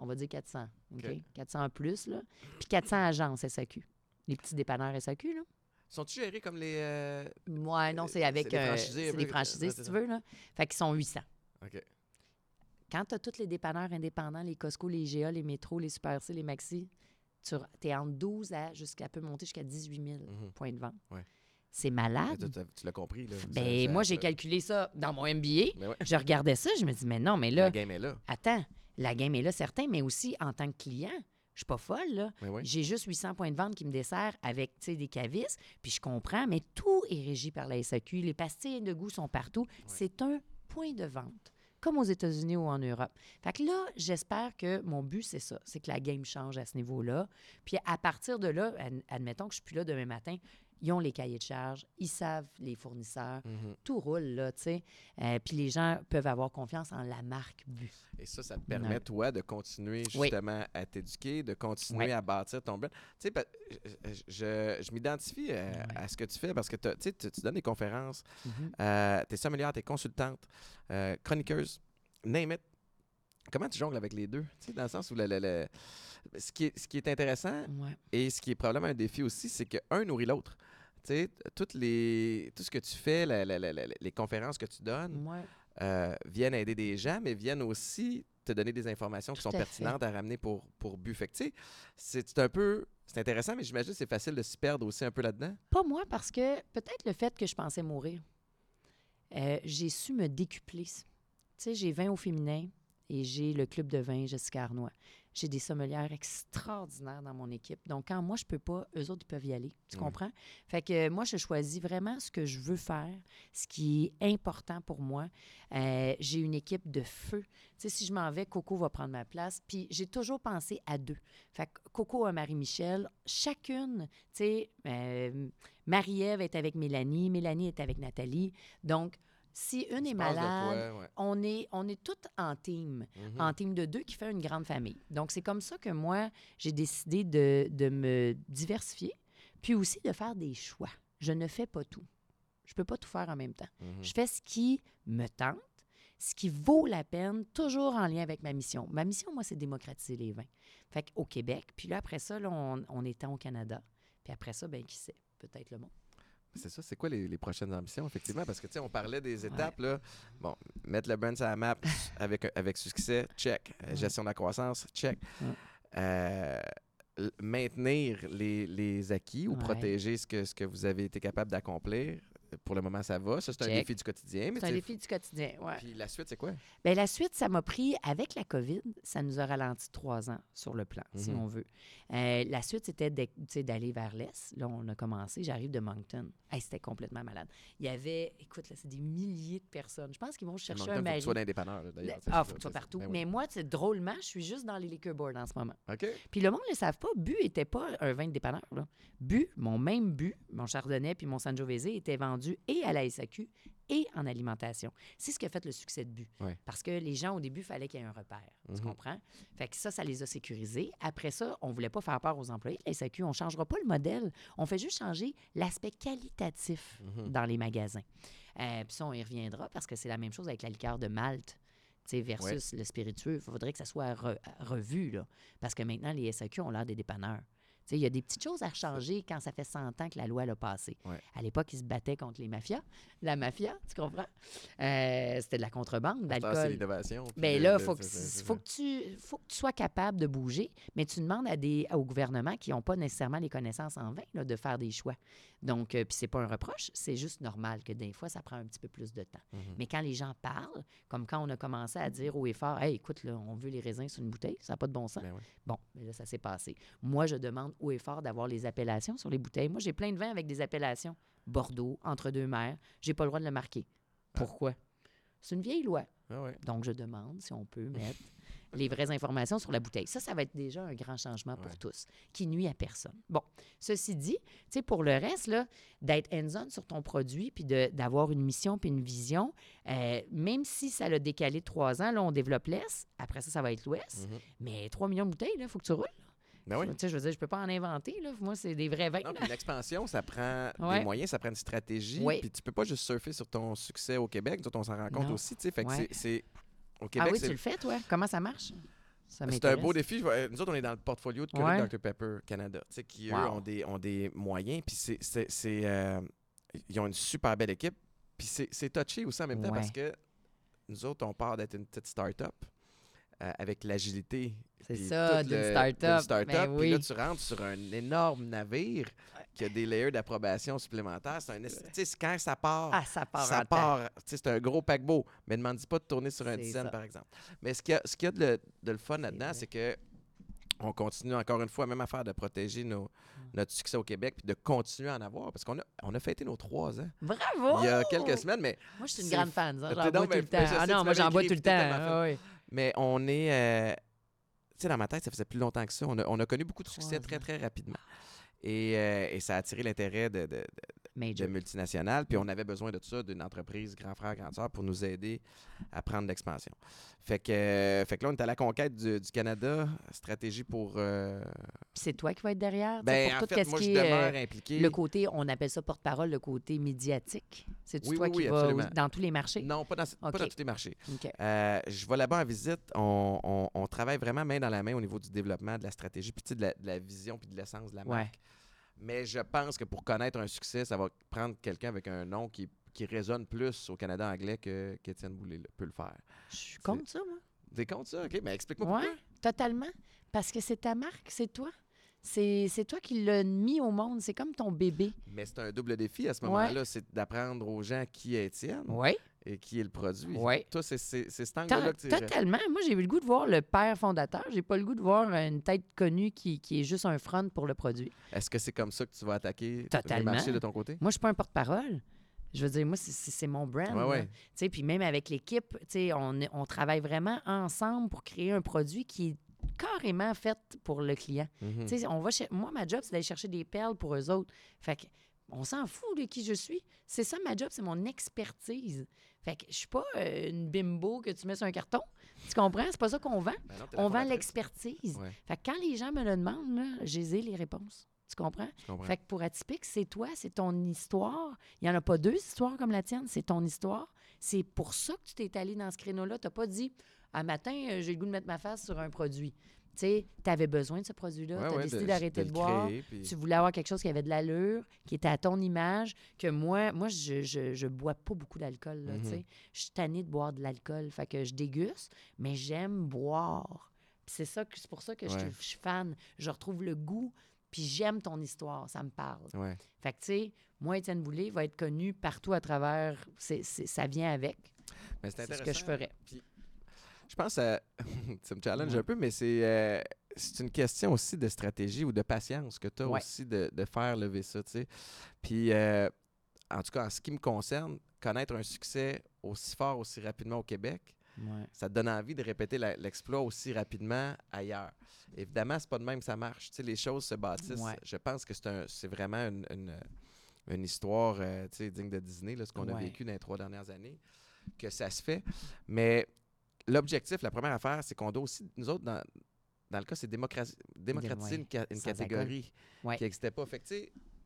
On va dire 400. OK? OK. 400 en plus, là. Puis 400 agences SAQ. Les petits dépanneurs SAQ, là. Sont-tu gérés comme les. euh, Ouais, non, c'est avec. c'est des euh, franchisés, des peu, franchisés, si tu veux, là. Fait qu'ils sont 800. OK. Quand tu as tous les dépanneurs indépendants, les Costco, les IGA, les métros, les Super C, les Maxi, tu es entre 12 à jusqu'à peut monter jusqu'à 18 000 Mhm. points de vente. Ouais. C'est malade. tu- l'as compris, là. Ben, Ça- ça- moi, j'ai calculé ça dans mon MBA. Ben ouais. Je regardais ça, je me dis, mais non, mais La là, game est là. attends, la game est là, certain, mais aussi en tant que client, je suis pas folle, là. Oui. J'ai juste 800 points de vente qui me desserrent avec des cavistes, puis je comprends, mais tout est régi par la SAQ. Les pastilles de goût sont partout. C'est un point de vente, comme aux États-Unis ou en Europe. Fait que là, j'espère que mon but, c'est ça, c'est que la game change à ce niveau-là. Puis à partir de là, ad- admettons que je suis plus là demain matin, ils ont les cahiers de charges, ils savent les fournisseurs, Mhm. tout roule, là, tu sais. Euh, puis les gens peuvent avoir confiance en la marque Bu. Et ça, ça te permet, toi, de continuer Oui. justement à t'éduquer, de continuer à bâtir ton brand. Tu sais, je, je- je m'identifie euh, à ce que tu fais parce que tu tu donnes des conférences, Mhm. euh, tu es sommelière, tu es consultante, euh, chroniqueuse, name it. Comment tu jongles avec les deux? Tu sais, dans le sens où le, le- le- ce, qui est, ce qui est intéressant et ce qui est probablement un défi aussi, c'est que un nourrit l'autre. Tu sais, toutes les, tout ce que tu fais, la- la- la- la- les conférences que tu donnes, Ouais. euh, viennent aider des gens, mais viennent aussi te donner des informations qui sont à fait. pertinentes à ramener pour, pour but. Fait c'est un peu... C'est intéressant, mais j'imagine que c'est facile de s'y perdre aussi un peu là-dedans. Pas moi, parce que peut-être le fait que je pensais mourir, euh, j'ai su me décupler. Tu sais, j'ai 20 au féminin et j'ai le club de vin Jessica Arnois. J'ai des sommelières extraordinaires dans mon équipe. Donc, quand moi, je peux pas, eux autres, ils peuvent y aller. Tu comprends? Fait que moi, je choisis vraiment ce que je veux faire, ce qui est important pour moi. Euh, j'ai une équipe de feu. Tu sais, si je m'en vais, Coco va prendre ma place. Puis j'ai toujours pensé à deux. Fait que Coco a Marie-Michel. Chacune, tu sais, euh, Marie-Ève est avec Mélanie, Mélanie est avec Nathalie. Donc, si une est malade, ouais. on est, on est toutes en team, Mhm. en team de deux qui fait une grande famille. Donc, c'est comme ça que moi, j'ai décidé de, de me diversifier, puis aussi de faire des choix. Je ne fais pas tout. Je peux pas tout faire en même temps. Mhm. Je fais ce qui me tente, ce qui vaut la peine, toujours en lien avec ma mission. Ma mission, moi, c'est démocratiser les vins. Fait qu'au Québec, puis là, après ça, là, on, on étend au Canada. Puis après ça, ben qui sait, peut-être le monde. C'est ça, c'est quoi les, les prochaines ambitions, effectivement? Parce que, tu sais, on parlait des étapes, là. Bon, mettre le brand sur la map avec, avec succès, check. Euh, Ouais. Gestion de la croissance, check. Ouais. Euh, maintenir les, les acquis ou protéger ce que, ce que vous avez été capable d'accomplir. Pour le moment, ça va. Ça, c'est un Check. défi du quotidien. C'est un défi du quotidien, ouais. Puis la suite, c'est quoi? Bien, la suite, ça m'a pris, avec la COVID, ça nous a ralenti trois ans sur le plan, si Mhm. on veut. Euh, la suite, c'était d'aller vers l'Est. Là, on a commencé. J'arrive de Moncton. Hey, c'était complètement malade. Il y avait, écoute, là, c'est des milliers de personnes. Je pense qu'ils vont chercher Moncton, un faut que mari. tu sois là, d'ailleurs. Ah, c'est faut que tu sois partout. ben oui. Mais moi, drôlement, je suis juste dans les liquor boards en ce moment. OK. Puis le monde ne le savent pas, Bu était pas un vin de dépanneur. Là. Bu, mon même Bu, mon Chardonnay puis mon Sangiovese était vendu et à la SAQ et en alimentation. C'est ce qui a fait le succès de Bu. Ouais. Parce que les gens, au début, il fallait qu'il y ait un repère. Tu Mhm. comprends? Fait que ça, ça les a sécurisés. Après ça, on voulait pas faire peur aux employés. La SAQ, on ne changera pas le modèle. On fait juste changer l'aspect qualitatif Mhm. dans les magasins. Euh, puis ça, on y reviendra parce que c'est la même chose avec la liqueur de Malte versus le spiritueux. Il faudrait que ça soit re- revu, là, parce que maintenant, les SAQ ont l'air des dépanneurs. Il y a des petites choses à changer quand ça fait 100 ans que la loi l'a passé. Ouais. À l'époque, ils se battaient contre les mafias. La mafia, tu comprends? Euh, C'était de la contrebande, temps, C'est d'alcool. l'innovation. le- là, il faut, que, faut, que tu, faut que tu sois capable de bouger, mais tu demandes à des, au gouvernement qui n'ont pas nécessairement les connaissances en vin là, de faire des choix. Donc, euh, puis c'est pas un reproche, c'est juste normal que des fois, ça prend un petit peu plus de temps. Mhm. Mais quand les gens parlent, comme quand on a commencé à dire haut et fort, hey, écoute, là, on veut les raisins sur une bouteille, ça n'a pas de bon sens. Ben oui. Bon, mais là, ça s'est passé. Moi, je demande haut et fort d'avoir les appellations sur les bouteilles. Moi, j'ai plein de vins avec des appellations. Bordeaux, Entre-deux-Mers, j'ai pas le droit de le marquer. Pourquoi? C'est une vieille loi. Ah ouais. Donc, je demande si on peut mettre les vraies informations sur la bouteille. Ça, ça va être déjà un grand changement pour Ouais. tous, qui nuit à personne. Bon, ceci dit, tu sais, pour le reste, là, d'être hands-on sur ton produit, puis d'avoir une mission puis une vision, euh, même si ça l'a décalé de trois ans, là, on développe l'Est, après ça, ça va être l'Ouest, Mhm. mais 3 millions de bouteilles, il faut que tu roules. Ben oui. Tu sais, je veux dire, je peux pas en inventer, là. Moi, c'est des vrais vins. L'expansion, ça prend Ouais. des moyens, ça prend une stratégie. Oui. Puis tu peux pas juste surfer sur ton succès au Québec. Autres, on s'en rend compte Non. aussi. tu sais. Fait que Ouais. c'est- Ah oui, tu le fais, toi? Comment ça marche? Ça c'est un beau défi. Euh, Nous autres, on est dans le portfolio de Ouais. Dr Pepper Canada, qui eux Wow. ont des, ont des moyens. Puis c'est, c'est, c'est, euh, ils ont une super belle équipe. Puis c'est, touché aussi en même temps parce que nous autres, on part d'être une petite start-up euh, avec l'agilité. C'est ça, d'une start-up. start-up. Ben Puis là, tu rentres sur un énorme navire qui a des layers d'approbation supplémentaires. C'est un, tu sais, c'est quand ça part, Ah, ça part ça part. C'est un gros paquebot. Mais ne demande pas de tourner sur un dizaine, ça. par exemple. Mais ce qu'il y a, ce qu'il y a de, le, de le fun là-dedans, c'est que on continue encore une fois, même affaire de protéger nos- Mm. notre succès au Québec puis de continuer à en avoir. Parce qu'on a, on a fêté nos trois ans Bravo! il y a quelques semaines, mais, Moi, je suis une grande fan. J'en bois tout le temps. Ah non, moi, j'en bois tout le temps. Mais on est. euh, tu sais, dans ma tête, ça faisait plus longtemps que ça. On a, on a connu beaucoup de succès très, très rapidement. Et, euh, et ça a attiré l'intérêt de, de- de- multinationales. Puis on avait besoin de ça, d'une entreprise grand frère, grand sœur, pour nous aider à prendre l'expansion. Fait que, euh, fait que là, on est à la conquête du, du Canada, stratégie pour. euh, c'est toi qui vas être derrière, ben, pour en tout fait, moi, je qui est, euh, demeure impliqué. le côté, on appelle ça porte-parole, le côté médiatique. C'est Oui, toi oui, qui oui, vas dans tous les marchés? Non, pas dans, pas OK. dans tous les marchés. OK. Euh, je vais là-bas en visite. On, on- on travaille vraiment main dans la main au niveau du développement, de la stratégie, puis de la, de la vision, puis de l'essence de la Ouais. Mais je pense que pour connaître un succès, ça va prendre quelqu'un avec un nom qui, qui résonne plus au Canada anglais que qu'Étienne Boulay peut le faire. Je suis contre ça, moi. T'es contre ça? OK, mais explique-moi Oui, pourquoi. totalement. Parce que c'est ta marque, c'est toi. C'est toi qui l'as mis au monde. C'est comme ton bébé. Mais c'est un double défi à ce Ouais. moment-là, c'est d'apprendre aux gens qui est Étienne Oui. Et qui est le produit. Ouais. Toi, c'est cet angle-là que tu Totalement. Moi, j'ai eu le goût de voir le père fondateur. J'ai pas le goût de voir une tête connue qui, qui est juste un front pour le produit. Est-ce que c'est comme ça que tu vas attaquer Totalement. marchés de ton côté? Moi, je suis pas un porte-parole. Je veux dire, moi, c'est- mon brand. Ouais, là. ouais. Tu sais, Puis même avec l'équipe, tu sais, on, on travaille vraiment ensemble pour créer un produit qui est carrément fait pour le client. Mhm. Sais, on va Moi, ma job, c'est d'aller chercher des perles pour eux autres. Fait que, on s'en fout de qui je suis. C'est ça, ma job, c'est mon expertise. Fait que je suis pas euh, une bimbo que tu mets sur un carton. Tu comprends? C'est pas ça qu'on vend. Ben non, On vend l'expertise. Ouais, Fait que quand les gens me le demandent, j'ai les réponses. Tu comprends? Fait que pour Atypique, c'est toi, c'est ton histoire. Il n'y en a pas deux histoires comme la tienne, c'est ton histoire. C'est pour ça que tu t'es allé dans ce créneau-là. Tu n'as pas dit, à matin, euh, j'ai le goût de mettre ma face sur un produit. Tu avais besoin de ce produit-là. Ouais, tu as ouais, décidé d'arrêter de de, boire. créer, puis- Tu voulais avoir quelque chose qui avait de l'allure, qui était à ton image, que moi, moi je, je, je bois pas beaucoup d'alcool. Mhm. sais. Je suis tannée de boire de l'alcool. Fait que je déguste, mais j'aime boire. C'est ça c'est pour ça que je, Ouais. je suis fan. Je retrouve le goût, puis j'aime ton histoire. Ça me parle. Fait que, tu sais, moi, Étienne Boulay va être connu partout à travers. c'est c'est- ça vient avec. C'est ce que je ferais. Puis, je pense à. ça me challenge Ouais. un peu, mais c'est euh, c'est une question aussi de stratégie ou de patience que tu as Ouais. aussi de, de faire lever ça, tu sais. Puis, euh, en tout cas, en ce qui me concerne, connaître un succès aussi fort, aussi rapidement au Québec, Ouais. ça te donne envie de répéter l'exploit aussi rapidement ailleurs. Évidemment, c'est pas de même que ça marche. Les choses se bâtissent. Je pense que c'est un- c'est vraiment une, une- une histoire euh, digne de Disney, là, ce qu'on a vécu dans les trois dernières années, que ça se fait. Mais l'objectif, la première affaire, c'est qu'on doit aussi, nous autres, dans, dans le cas, c'est démocratiser une, ca- une catégorie Ouais. qui n'existait pas. Fait que,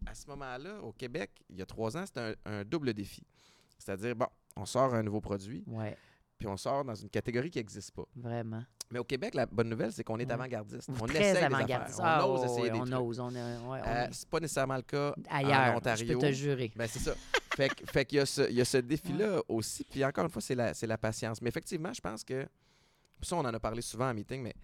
à ce moment-là, au Québec, il y a trois ans, c'était un, un double défi. C'est-à-dire, bon, on sort un nouveau produit, Ouais, puis on sort dans une catégorie qui n'existe pas. vraiment. Mais au Québec, la bonne nouvelle, c'est qu'on est Ouais. avant-gardiste. On Très essaie avant-gardiste. affaires. Ah, On ose essayer des on trucs. ose. On, on Euh, est c'est pas nécessairement le cas en ailleurs. Ontario. Je peux te jurer. Ben, c'est ça. fait qu'il y a ce, il y a ce défi-là aussi. Puis encore une fois, c'est la, patience. Mais effectivement, je pense que. ça, on en a parlé souvent en meeting, mais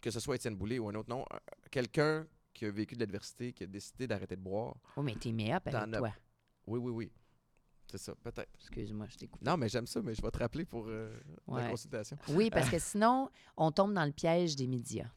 que ce soit Étienne Boulay ou un autre nom, euh, quelqu'un qui a vécu de l'adversité, qui a décidé d'arrêter de boire. Oh, mais t'es meilleur avec toi. Oui, oui, oui. C'est ça, peut-être. Excuse-moi, je t'écoute. Non, mais j'aime ça, mais je vais te rappeler pour euh, la consultation. Oui, parce que sinon, on tombe dans le piège des médias.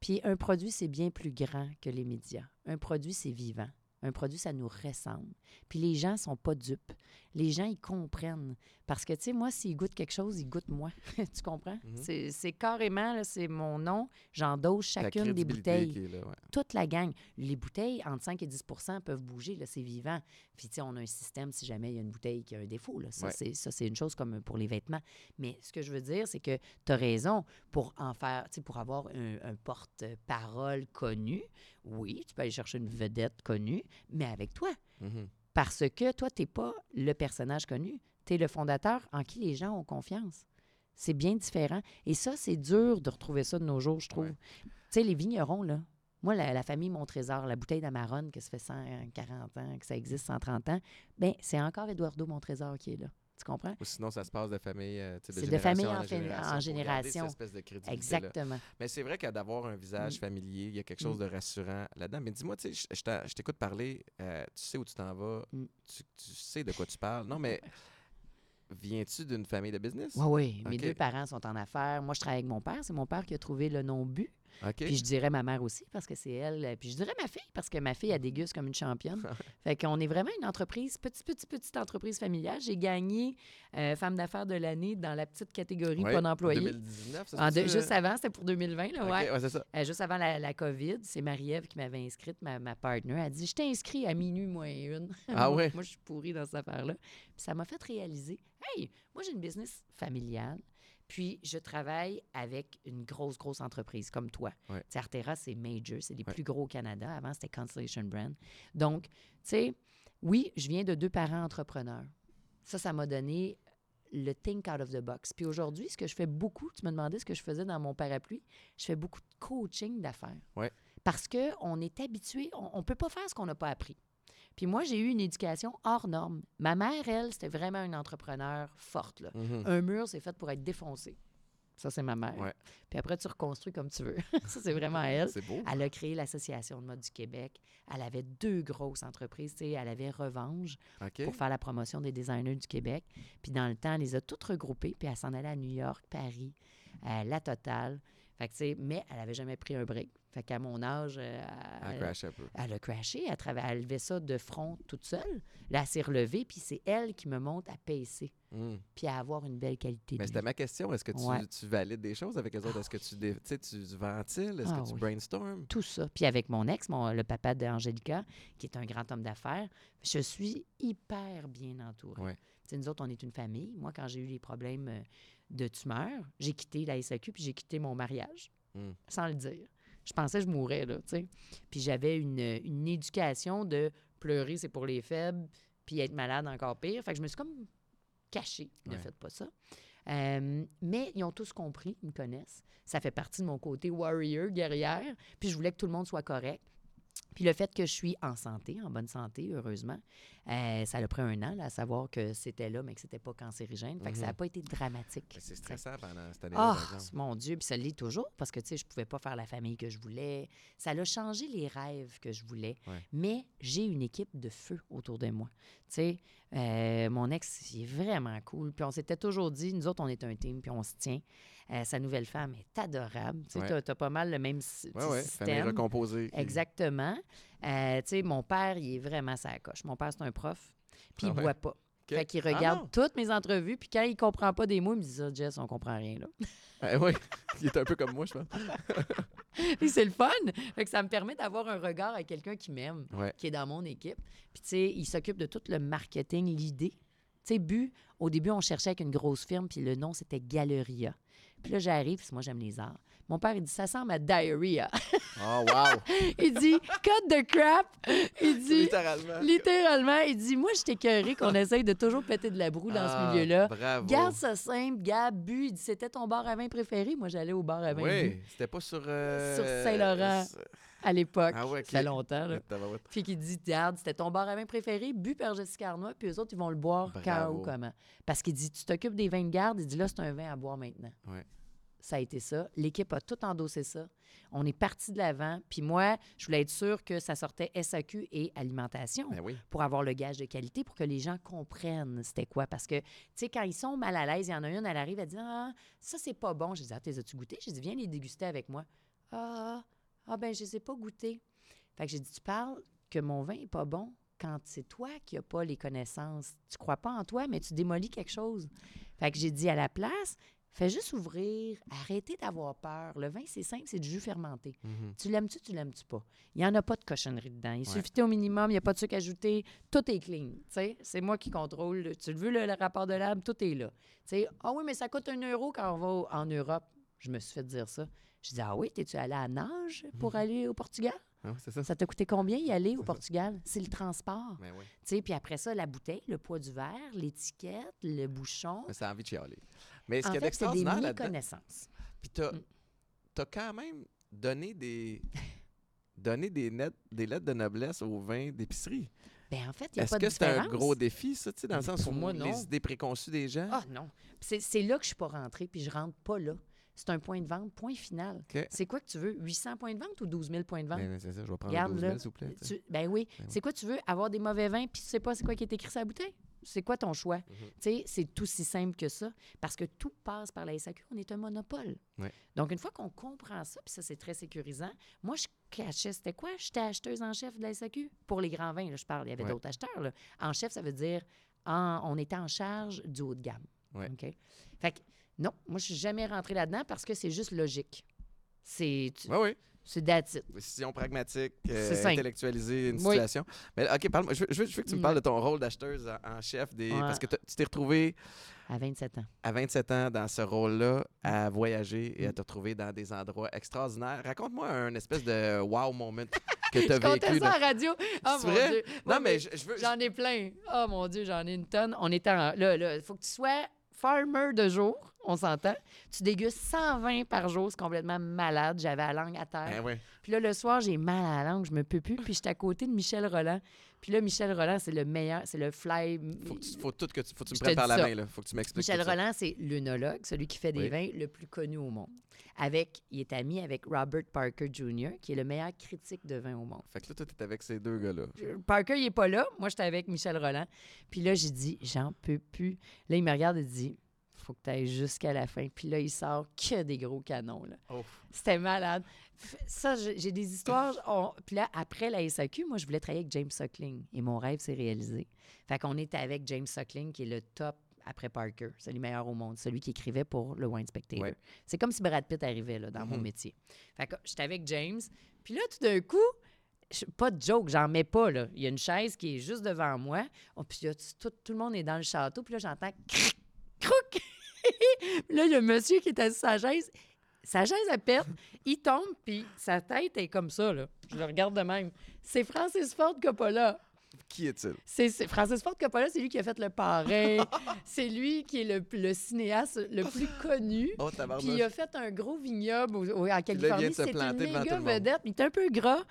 Puis un produit, c'est bien plus grand que les médias. Un produit, c'est vivant. Un produit, ça nous ressemble. Puis les gens sont pas dupes. Les gens, ils comprennent. Parce que, tu sais, moi, s'ils goûtent quelque chose, ils goûtent moi. tu comprends? Mhm. C'est- C'est carrément, là, c'est mon nom. J'endosse La chacune des bouteilles là, ouais. toute la gang. Les bouteilles, entre 5 et 10% peuvent bouger, c'est vivant. Puis, tu sais, on a un système si jamais il y a une bouteille qui a un défaut. Là. Ça, Ouais. c'est, une chose comme pour les vêtements. Mais ce que je veux dire, c'est que tu as raison pour en faire, tu sais, pour avoir un, un porte-parole connu. Oui, tu peux aller chercher une vedette connue, mais avec toi. Mhm. Parce que toi, tu n'es pas le personnage connu. Tu es le fondateur en qui les gens ont confiance. C'est bien différent. Et ça, c'est dur de retrouver ça de nos jours, je trouve. Ouais. Tu sais, les vignerons, là. Moi, la, la famille Mon Trésor, la bouteille d'Amarone, que ça fait 140 ans, que ça existe 130 ans, ben c'est encore Eduardo Mon Trésor qui est là. Tu comprends? Ou sinon, ça se passe de famille, euh, de génération famille en génération en génération. cette espèce de. Exactement. Mais c'est vrai qu'à d'avoir un visage Mm. familier, il y a quelque chose de rassurant là-dedans. Mais dis-moi, tu sais, je- t'écoute parler, euh, tu sais où tu t'en vas, Mm. tu, tu sais de quoi tu parles. Non, mais viens-tu d'une famille de business? Oui, oui. Mes deux parents sont en affaires. Moi, je travaille avec mon père. C'est mon père qui a trouvé le nom Bu. Puis je dirais ma mère aussi, parce que c'est elle. euh, Puis je dirais ma fille, parce que ma fille, elle déguste comme une championne. fait qu'on est vraiment une entreprise, petite, petite, petite entreprise familiale. J'ai gagné euh, femme d'affaires de l'année dans la petite catégorie Ouais, pas en d'employés. 2019, ça, En c'est de- ça? juste avant, c'était pour 2020, là, ouais. ouais, c'est ça. Euh, juste avant la, la COVID, c'est Marie-Ève qui m'avait inscrite, ma, ma partner. Elle a dit Je t'ai inscrit à minuit moins une. Ah ouais? Moi, je suis pourrie dans cette affaire-là. Puis ça m'a fait réaliser Hey, moi, j'ai une business familiale. Puis, je travaille avec une grosse, grosse entreprise comme toi. Ouais. Tu sais, Artera, c'est major, c'est les Ouais. plus gros au Canada. Avant, c'était Constellation Brand. Donc, tu sais, oui, je viens de deux parents entrepreneurs. Ça, ça m'a donné le think out of the box. Puis aujourd'hui, ce que je fais beaucoup, tu me demandais ce que je faisais dans mon parapluie, je fais beaucoup de coaching d'affaires. Ouais. Parce qu'on est habitué, on ne peut pas faire ce qu'on n'a pas appris. Puis moi, j'ai eu une éducation hors norme. Ma mère, elle, c'était vraiment une entrepreneur forte. Là. Mhm. Un mur, c'est fait pour être défoncé. Ça, c'est ma mère. Ouais. Puis après, tu reconstruis comme tu veux. ça, c'est vraiment elle. C'est beau. Elle a créé l'Association de mode du Québec. Elle avait deux grosses entreprises. Elle avait Revanche pour faire la promotion des designers du Québec. Puis dans le temps, elle les a toutes regroupées. Puis elle s'en allait à New York, Paris, euh, la totale. Fait que, mais elle n'avait jamais pris un break. Fait qu'à mon âge, euh, Elle elle, peu. elle a crashé. Elle, trava- elle levait ça de front toute seule. Là, elle s'est relevée. Puis c'est elle qui me monte à pacer. Mm. Puis à avoir une belle qualité Mais de c'était ma question. Est-ce que tu, Ouais. tu valides des choses avec les autres? Ah Est-ce que tu, dé- tu sais, tu ventiles? Est-ce Ah que tu oui. brainstorm? tout ça. Puis avec mon ex, mon, le papa d'Angélica, qui est un grand homme d'affaires, je suis hyper bien entourée. Ouais. Tu sais, nous autres, on est une famille. Moi, quand j'ai eu les problèmes euh, de tumeur, j'ai quitté la SAQ puis j'ai quitté mon mariage, Mm. sans le dire. Je pensais que je mourrais, là, tu sais. Puis j'avais une, une éducation de pleurer, c'est pour les faibles, puis être malade, encore pire. Fait que je me suis comme cachée. Ne Ouais. faites pas ça. Euh, mais ils ont tous compris, ils me connaissent. Ça fait partie de mon côté warrior, guerrière. Puis je voulais que tout le monde soit correct. Puis le fait que je suis en santé, en bonne santé, heureusement, euh, ça a pris un an là, à savoir que c'était là, mais que c'était pas cancérigène. Fait que ça n'a Mhm. pas été dramatique. C'est stressant pendant cette année-là, exemple. mon Dieu, puis ça l'est toujours parce que, tu sais, je pouvais pas faire la famille que je voulais. Ça a changé les rêves que je voulais. Ouais. Mais j'ai une équipe de feu autour de moi. Tu sais, euh, mon ex, il est vraiment cool. Puis on s'était toujours dit, nous autres, on est un team, puis on se tient. Euh, sa nouvelle femme est adorable. Tu Ouais. t'as pas mal le même oui. Famille système. recomposée. Exactement. Euh, tu sais, mon père, il est vraiment sa coche. Mon père, c'est un prof, puis Ah il ouais? boit pas. OK. Fait qu'il Ah regarde toutes mes entrevues, puis quand il comprend pas des mots, il me dit ça, Jess, on comprend rien, là. Ah, oui. Il est un peu comme moi, je pense. Puis c'est le fun. Fait que ça me permet d'avoir un regard à quelqu'un qui m'aime, Ouais. qui est dans mon équipe. Puis, tu sais, il s'occupe de tout le marketing, l'idée. Tu sais, Bu, au début, on cherchait avec une grosse firme, puis le nom, c'était Galleria. Puis là, j'arrive, parce que moi, j'aime les arts. Mon père, il dit, ça semble à diarrhea. Oh, wow! il dit, cut the crap. Il dit, Littéralement. littéralement, il dit, moi, je t'écœuré qu'on essaye de toujours péter de la broue dans Ah, ce milieu-là. Bravo. Garde ça simple, Gab, Bu. Il dit, c'était ton bar à vin préféré? Moi, j'allais au bar à vin Oui, c'était pas sur. euh, Sur Saint-Laurent. À l'époque. Ah ouais, ok. Ça fait longtemps, là. Puis qui dit, regarde, c'était ton bar à vin préféré, bu par Jessica Arnois, puis eux autres, ils vont le boire quand ou comment. Parce qu'il dit, tu t'occupes des vins de garde, il dit, là, c'est un vin à boire maintenant. Ouais. Ça a été ça. L'équipe a tout endossé ça. On est parti de l'avant. Puis moi, je voulais être sûre que ça sortait SAQ et alimentation Ben oui. pour avoir le gage de qualité, pour que les gens comprennent c'était quoi. Parce que, tu sais, quand ils sont mal à l'aise, il y en a une, elle arrive, elle dit Ah, ça, c'est pas bon. Je dis Ah, t'es as-tu goûté? J'ai dit Viens les déguster avec moi. Ah, ah, ben, je les ai pas goûtés. Fait que j'ai dit Tu parles que mon vin est pas bon quand c'est toi qui n'as pas les connaissances. Tu crois pas en toi, mais tu démolis quelque chose. Fait que j'ai dit à la place Fais juste ouvrir, arrêtez d'avoir peur. Le vin, c'est simple, c'est du jus fermenté. Mhm. Tu l'aimes-tu, tu l'aimes-tu pas? Il n'y en a pas de cochonnerie dedans. Il Ouais. suffit au minimum, il n'y a pas de sucre ajouté. Tout est clean. tu sais. C'est moi qui contrôle. Tu le veux, le, le rapport de lab, tout est là. Tu sais, Ah oui, mais ça coûte un euro quand on va en Europe. Je me suis fait dire ça. Je dis, ah oui, t'es-tu allé à nage pour aller au Portugal? Ah ça. Ça t'a coûté combien y aller au. Portugal? C'est le transport. Ben oui. Tu sais, Puis après ça, la bouteille, le poids du verre, l'étiquette, le bouchon. Mais ça a envie de chialer. Mais ce qu'il y a d'extraordinaire là-dedans, puis t'as Mm. as quand même donné des donné des, net- des lettres de noblesse au vin d'épicerie. Ben, en fait, il n'y a Est-ce pas de que c'est un gros défi, ça, tu sais, dans le sens pour où moi, non. les idées préconçues des gens? Ah non. C'est c'est là que je suis pas rentrée, puis je rentre pas là. C'est un point de vente, point final. C'est quoi que tu veux? 800 points de vente ou 12 000 points de vente? Ben, ben, c'est ça, je vais prendre Regarde, 12 000, là. s'il vous plaît. tu ben oui. Ben C'est quoi tu veux? Avoir des mauvais vins, puis tu sais pas c'est quoi qui est écrit sur la bouteille? C'est quoi ton choix? Mhm. Tu sais, c'est tout si simple que ça, parce que tout passe par la SAQ. On est un monopole. Ouais. Donc, une fois qu'on comprend ça, puis ça, c'est très sécurisant, moi, je cachais, c'était quoi? J'étais acheteuse en chef de la SAQ. Pour les grands vins, là, je parle, il y avait Ouais. d'autres acheteurs. là. En chef, ça veut dire en- on était en charge du haut de gamme. Ouais. OK? Fait que, non, moi, je suis jamais rentrée là-dedans parce que c'est juste logique. C'est tu- Oui, oui. c'est that's it. Décision pragmatique, euh, intellectualiser une Oui. situation. Mais OK, parle je, veux- je je veux que tu me parles de ton rôle d'acheteuse en, en chef. Des, Ouais. Parce que tu t'es retrouvée À 27 ans. à 27 ans dans ce rôle-là, à voyager et à te retrouver dans des endroits extraordinaires. Raconte-moi un espèce de wow moment que tu as Je vécu. ça là. à la radio. Oh C'est mon vrai? Dieu. Non, Ouais, mais je, je veux. J'en ai plein. Oh mon Dieu, j'en ai une tonne. On était en. Là, là, il faut que tu sois farmer de jour, on s'entend. Tu dégustes 120 par jour, c'est complètement malade. J'avais la langue à terre. Ben ouais. Puis là, le soir, j'ai mal à la langue, je me peux plus. Puis j'étais à côté de Michel Roland. Puis là, Michel Roland, c'est le meilleur, c'est le fly. Faut que tu, faut tout que tu, faut que tu me prennes par la ça. main. Là. Faut que tu m'expliques. Michel. Roland, c'est l'œnologue, celui qui fait des Oui. vins le plus connu au monde. Avec, il est ami avec Robert Parker Jr., qui est le meilleur critique de vin au monde. Fait que là, toi, t'es avec ces deux gars-là. Je- Parker, il est pas là. Moi, j'étais avec Michel Roland. Puis là, j'ai dit, j'en peux plus. Là, il me regarde et dit, faut que tu ailles jusqu'à la fin. Puis là, il sort que des gros canons. Là. C'était malade. Ça, j'ai des histoires. on- Puis là, après la SAQ, moi, je voulais travailler avec James Suckling. Et mon rêve s'est réalisé. Fait qu'on était avec James Suckling, qui est le top après Parker. C'est le meilleur au monde. Celui qui écrivait pour le Wine Spectator. Ouais. C'est comme si Brad Pitt arrivait là, dans mon Mhm. métier. Fait que j'étais avec James. Puis là, tout d'un coup, pas de joke, j'en mets pas. Là. Il y a une chaise qui est juste devant moi. Oh, puis a tout, tout le monde est dans le château. Puis là, j'entends cric, croc. Là, il y a un monsieur qui est assis sur sa chaise. Sa chaise, elle pète. Il tombe, puis sa tête est comme ça. Là. Je le regarde de même. C'est Francis Ford Coppola. Qui est-il? C'est, c'est- Francis Ford Coppola, c'est lui qui a fait Le Parrain. c'est lui qui est le, le cinéaste le plus connu. Oh, Puis il a fait un gros vignoble au- au- en là, il vient Californie. de se C'est une méga vedette. Il est un peu gras.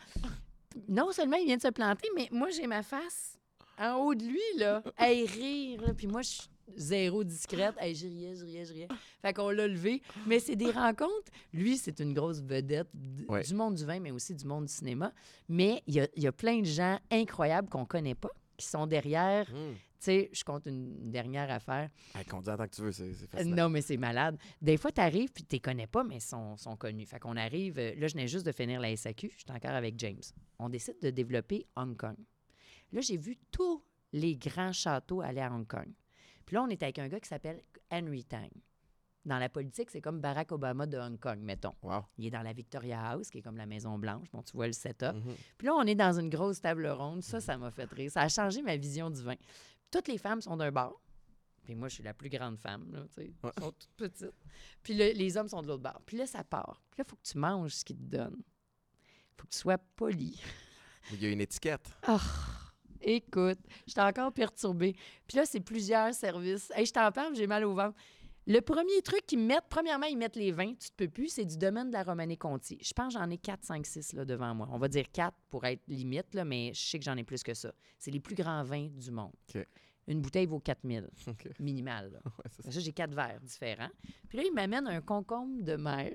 Non seulement il vient de se planter, mais moi, j'ai ma face en haut de lui, là. Hey, rire, là. Puis moi, je suis zéro discrète. Hey, je riais, je riais, je riais. Fait qu'on l'a levé. Mais c'est des rencontres. Lui, c'est une grosse vedette Ouais. du monde du vin, mais aussi du monde du cinéma. Mais il y a, il y a plein de gens incroyables qu'on connaît pas, qui sont derrière. Hum. Tu sais, je compte une dernière affaire. Hey, conduis en tant que tu veux, c'est fascinant. Non, mais c'est malade. Des fois, tu arrives puis tu les connais pas, mais ils sont, sont connus. Fait qu'on arrive, euh, là, je venais juste de finir la SAQ, je suis encore avec James. On décide de développer Hong Kong. Là, j'ai vu tous les grands châteaux aller à Hong Kong. Puis là, on est avec un gars qui s'appelle Henry Tang. Dans la politique, c'est comme Barack Obama de Hong Kong, mettons. Wow. Il est dans la Victoria House, qui est comme la Maison Blanche. Bon, tu vois le setup. Mhm. Puis là, on est dans une grosse table ronde. Ça, ça m'a fait rire. Ça a changé ma vision du vin. Toutes les femmes sont d'un bar. Puis moi, je suis la plus grande femme, là, tu sais. Ouais. Elles sont toutes petites. Puis le- les hommes sont de l'autre bar. Puis là, ça part. Puis là, il faut que tu manges ce qu'ils te donnent. Il faut que tu sois poli. Il y a une étiquette. Ah, écoute, j'étais encore perturbée. Puis là, c'est plusieurs services. Hey, je t'en parle, j'ai mal au ventre. Le premier truc qu'ils mettent, premièrement, ils mettent les vins, tu te peux plus, c'est du domaine de la Romanée-Conti. Je pense que j'en ai 4, 5, 6 là, devant moi. On va dire 4 pour être limite, là, mais je sais que j'en ai plus que ça. C'est les plus grands vins du monde. Une bouteille vaut 4000, OK. minimal. là. Ouais, c'est ça. J'ai quatre verres différents. Puis là, il m'amène un concombre de mer.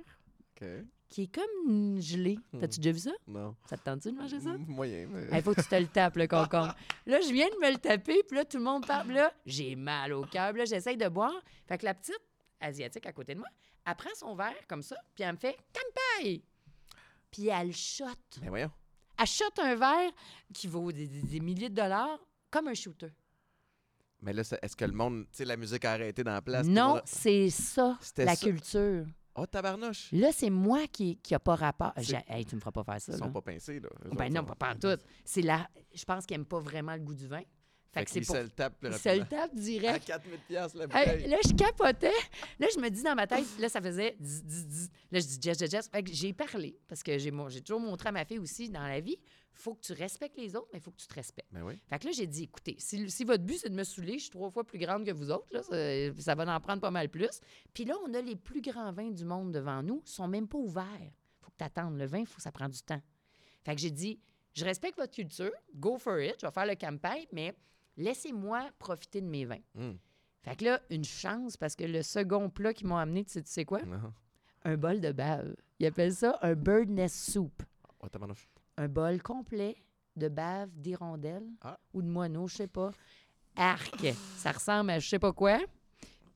Qui est comme gelé. T'as-tu déjà vu ça? Non. Ça te tente-tu de manger ça? M- Moyen, mais... Il faut que tu te le tapes, le concombre. Là, je viens de me le taper, puis là, tout le monde parle. Là, j'ai mal au cœur. Là, j'essaye de boire. Fait que la petite asiatique à côté de moi, elle prend son verre comme ça, puis elle me fait « Kampai! » Puis elle shot. Mais voyons. Elle shot un verre qui vaut des, des- des milliers de dollars comme un shooter. Mais là, est-ce que le monde... Tu sais, la musique a arrêté dans la place? non, c'est ça, la ça. culture. Oh, tabarnouche! Là, c'est moi qui qui a pas rapport. J'ai- Hey, tu me feras pas faire ça. Ils là. sont pas pincés, là. Eux Ben autres non, sont- pas, pas en tout. C'est la... Je pense qu'ils n'aiment pas vraiment le goût du vin. Fait, que qu'ils c'est pour... se le tapent plus Ils se le rapidement. tapent À direct. 4000 piastres, la Hey, bouteille. là, je capotais. Là, je me dis dans ma tête, là, ça faisait 10, 10, 10. Là, je dis Jess, Jess, Jess. Fait que j'ai parlé, parce que j'ai mon- j'ai toujours montré à ma fille aussi dans la vie, faut que tu respectes les autres, mais il faut que tu te respectes. Ben oui. Fait que là, j'ai dit, écoutez, si, si votre but, c'est de me saouler, je suis trois fois plus grande que vous autres, là, ça, ça va en prendre pas mal plus. Puis là, on a les plus grands vins du monde devant nous, ils sont même pas ouverts. faut que tu attendes. Le vin, faut que ça prend du temps. Fait que j'ai dit, je respecte votre culture, go for it, je vais faire le campagne, mais laissez-moi profiter de mes vins. Hum. Fait que là, une chance, parce que le second plat qu'ils m'ont amené, tu sais, tu sais quoi? Non. Un bol de bave. Ils appellent ça un bird nest soup. Oh, tabarnouche. Un bol complet de bave d'hirondelle Ah. ou de moineau, je sais pas. arc. Ça ressemble à je sais pas quoi.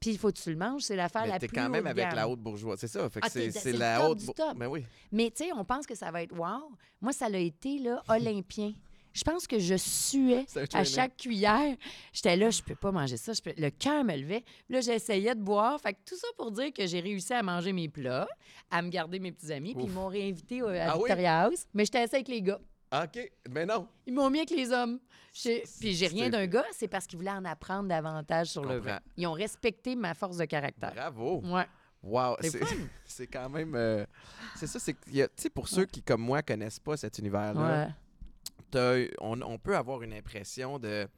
Puis il faut que tu le manges, c'est l'affaire Mais la t'es plus quand même avec gamme. la haute bourgeoise. C'est ça. Fait que Ah, c'est t'es- la haute. top. Ben oui. Mais tu sais, on pense que ça va être wow. Moi, ça l'a été là, olympien. Je pense que je suais à chaque cuillère. J'étais là, je peux pas manger ça. je peux- Le cœur me levait. Là, j'essayais de boire. Fait que tout ça pour dire que j'ai réussi à manger mes plats, à me garder mes petits amis. Puis ils m'ont réinvité à Ah oui? Victoria House. Mais j'étais assis avec les gars. OK. Mais non. Ils m'ont mis avec les hommes. Puis j'ai rien d'un gars, c'est parce qu'ils voulaient en apprendre davantage sur le vin. Ils ont respecté ma force de caractère. Bravo. Ouais. Wow. C'est quand même. euh, c'est ça. C'est Tu sais, pour ceux qui, comme moi, connaissent pas cet univers-là, Ouais. On, on peut avoir une impression de,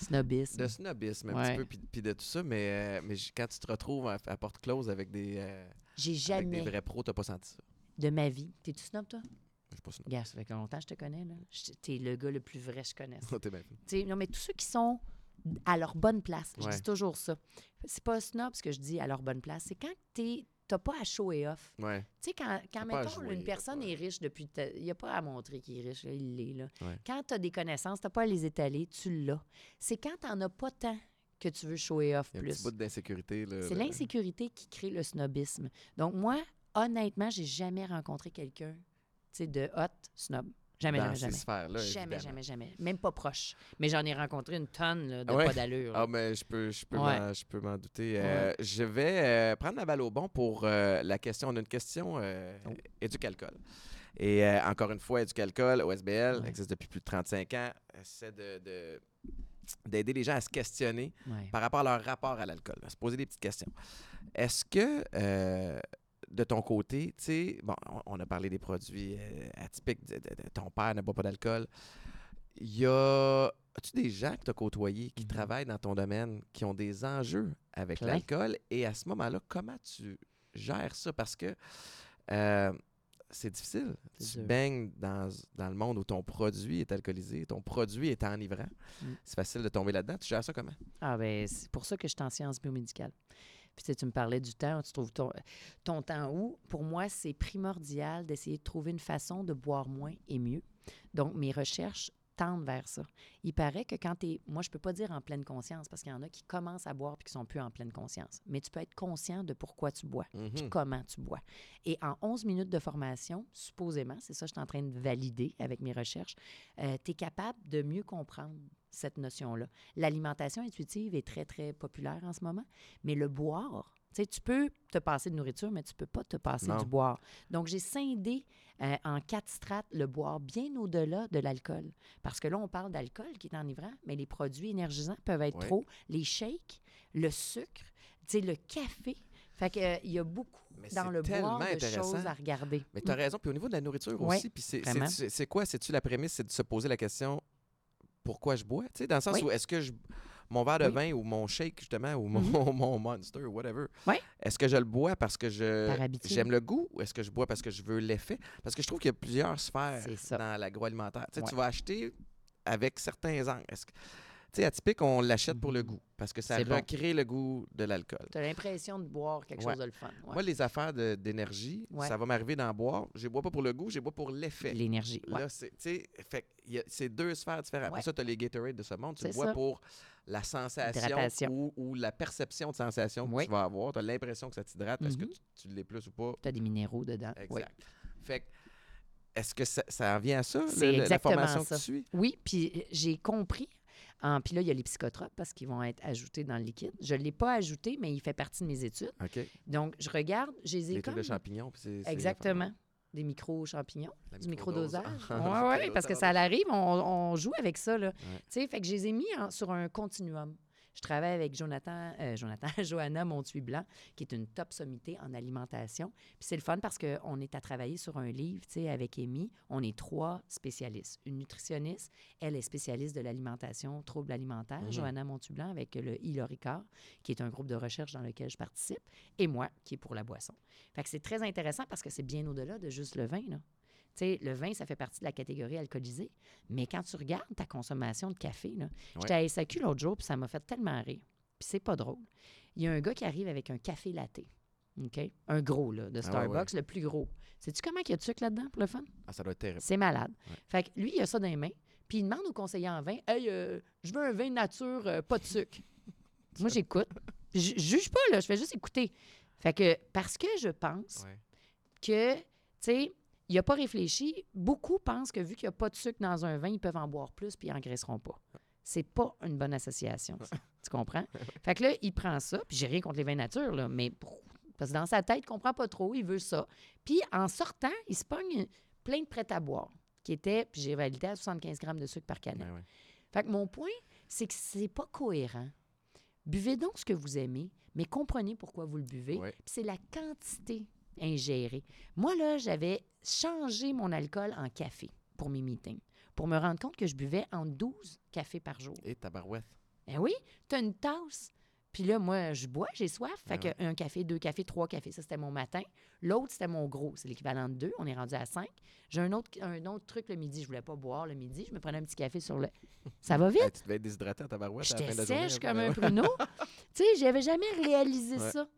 Snobisme. de snobisme un Ouais. petit peu, puis, puis de tout ça, mais, euh, mais quand tu te retrouves à, à porte close avec des, euh, J'ai avec des jamais vrais pros, t'as pas senti ça. de ma vie. T'es-tu snob, toi? Je suis pas snob. Regarde, ça fait longtemps que je te connais. là. Je- T'es le gars le plus vrai que je connaisse. T'es bien non, mais tous ceux qui sont à leur bonne place, je dis toujours ça. C'est pas snob ce que je dis à leur bonne place. C'est quand t'es- t'as pas à show et off. Ouais. Tu sais, quand, quand mettons, jouer, une personne ouais. est riche depuis. Il n'y a pas à montrer qu'il est riche, là, il l'est. Là. Ouais. Quand tu as des connaissances, tu n'as pas à les étaler, tu l'as. C'est quand tu n'en as pas tant que tu veux show et off Il y a un plus. petit bout d'insécurité. là, C'est l'insécurité qui crée le snobisme. Donc, moi, honnêtement, j'ai jamais rencontré quelqu'un de hot snob. Jamais, dans jamais, ces jamais. sphères-là. Jamais, évidemment. jamais, jamais. Même pas proche. Mais j'en ai rencontré une tonne là, de ouais? pas d'allure. Ah, mais je peux, je peux Ouais. m'en- je peux m'en douter. Euh, je vais euh, prendre la balle au bon pour euh, la question. On a une question Oh. éducalcool. Et encore une fois, éducalcool, OSBL, existe depuis plus de 35 ans. Essaie de, de- d'aider les gens à se questionner par rapport à leur rapport à l'alcool, à se poser des petites questions. Est-ce que, de ton côté, tu sais, bon, on, a parlé des produits euh, atypiques, de, de- de- ton père ne boit pas d'alcool. Il y a. As-tu des gens que tu as côtoyés qui Mhm. travaillent dans ton domaine, qui ont des enjeux avec l'alcool? Et à ce moment-là, comment tu gères ça? Parce que euh, c'est difficile. Tu baignes dans, dans le monde où ton produit est alcoolisé, ton produit est enivrant. Mm. C'est facile de tomber là-dedans. Tu gères ça comment? Ah ben c'est pour ça que je suis en sciences biomédicales. Puis tu sais, tu me parlais du temps, tu trouves ton, ton temps où? Pour moi, c'est primordial d'essayer de trouver une façon de boire moins et mieux. Donc, mes recherches tendent vers ça. Il paraît que quand tu es, moi je peux pas dire en pleine conscience parce qu'il y en a qui commencent à boire puis qui sont plus en pleine conscience, mais tu peux être conscient de pourquoi tu bois puis Mhm. comment tu bois. Et en 11 minutes de formation, supposément, c'est ça que je suis en train de valider avec mes recherches, tu es capable de mieux comprendre cette notion-là. L'alimentation intuitive est très, très populaire en ce moment, mais le boire, tu sais, tu peux te passer de nourriture, mais tu peux pas te passer Non. du boire. Donc, j'ai scindé euh, en quatre strates le boire bien au-delà de l'alcool. Parce que là, on parle d'alcool qui est enivrant, mais les produits énergisants peuvent être Ouais. trop. Les shakes, le sucre, tu sais, le café. Fait que, euh, il y a beaucoup Mais dans le boire de choses à regarder. Mais tu as raison. Puis au niveau de la nourriture Ouais, aussi, puis c'est- quoi? C'est-tu la prémisse? C'est de se poser la question pourquoi je bois? Tu sais, dans le sens Oui. où est-ce que je. Mon verre de Oui. vin ou mon shake, justement, ou mon, Mhm. mon monster, ou whatever. Oui. Est-ce que je le bois parce que je j'aime le goût ou est-ce que je bois parce que je veux l'effet? Parce que je trouve qu'il y a plusieurs sphères dans l'agroalimentaire. Tu sais, Ouais. tu vas acheter avec certains angles. Est-ce que- Tu sais, atypique, on l'achète pour le goût parce que ça C'est bon. recrée le goût de l'alcool. Tu as l'impression de boire quelque Ouais. chose de le fun. ouais. Moi, les affaires d'énergie, Ouais. ça va m'arriver d'en boire. Je ne bois pas pour le goût, je bois pour l'effet. L'énergie. Là, c'est, deux sphères différentes. Après ça, tu as les Gatorade de ce monde. Tu bois ça. pour la sensation ou, ou la perception de sensation que Oui. tu vas avoir. Tu as l'impression que ça t'hydrate. Est-ce que Mhm. tu, tu l'es plus ou pas? Tu as des minéraux dedans. Exact. Oui. Fait que, est-ce que ça, ça en vient à ça, le- la formation ça. que tu suis? Oui, puis euh, j'ai compris. en- Puis là, il y a les psychotropes parce qu'ils vont être ajoutés dans le liquide. Je ne l'ai pas ajouté, mais il fait partie de mes études. Donc, je regarde, j'ai les Les comme... de champignons. Exactement. Des micro-champignons, du microdosage. Oui, oui, parce que ça arrive, on, on joue avec ça. Là. Tu sais, fait que je les ai mis en- sur un continuum. Je travaille avec Jonathan, euh, Jonathan, Johanna Montuy-Blanc, qui est une top sommité en alimentation. Puis c'est le fun parce qu'on est à travailler sur un livre, tu sais, avec Amy. On est trois spécialistes. Une nutritionniste, elle est spécialiste de l'alimentation, troubles alimentaires. Mhm. Johanna Montuy-Blanc avec le ILO Ricard, qui est un groupe de recherche dans lequel je participe. Et moi, qui est pour la boisson. Fait que c'est très intéressant parce que c'est bien au-delà de juste le vin, là. Tu sais, le vin, ça fait partie de la catégorie alcoolisée. Mais quand tu regardes ta consommation de café, là, j'étais à SAQ l'autre jour, puis ça m'a fait tellement rire. Puis c'est pas drôle. Il y a un gars qui arrive avec un café latte. OK? Un gros, là, de Ah ouais, Starbucks, le plus gros. Sais-tu comment il y a de sucre là-dedans pour le fun? Ah, ça doit être terrible. C'est malade. Ouais. Fait que lui, il a ça dans les mains, Puis il demande au conseiller en vin Hey, euh, je veux un vin nature, euh, pas de sucre. Moi, j'écoute. Je je juge pas, là, je fais juste écouter. Fait que, parce que je pense Ouais. que, tu sais, il n'a pas réfléchi. Beaucoup pensent que vu qu'il n'y a pas de sucre dans un vin, ils peuvent en boire plus puis ils n'engraisseront pas. C'est pas une bonne association. ça. tu comprends? Fait que là, il prend ça, puis j'ai rien contre les vins nature, là, mais parce que dans sa tête, il comprend pas trop, il veut ça. Puis en sortant, il se pogne plein de prêts à boire, qui était, puis j'ai validé à 75 grammes de sucre par canette. Ouais. Fait que mon point, c'est que c'est pas cohérent. Buvez donc ce que vous aimez, mais comprenez pourquoi vous le buvez. Ouais. Puis c'est la quantité ingérée. Moi, là, j'avais changé mon alcool en café pour mes meetings, pour me rendre compte que je buvais en 12 cafés par jour. Et tabarouette. Ben oui, tu as une tasse. Puis là, moi, je bois, j'ai soif. Fait Ben que un café, deux cafés, trois cafés, ça, c'était mon matin. L'autre, c'était mon gros. C'est l'équivalent de deux. On est rendu à cinq. J'ai un autre, un autre truc le midi. Je voulais pas boire le midi. Je me prenais un petit café sur le... Ça va vite. Hey, tu devais être déshydraté à la J'étais fin de la journée. sèche hein, comme ben un pruneau. tu sais, j'avais jamais réalisé Ouais. ça.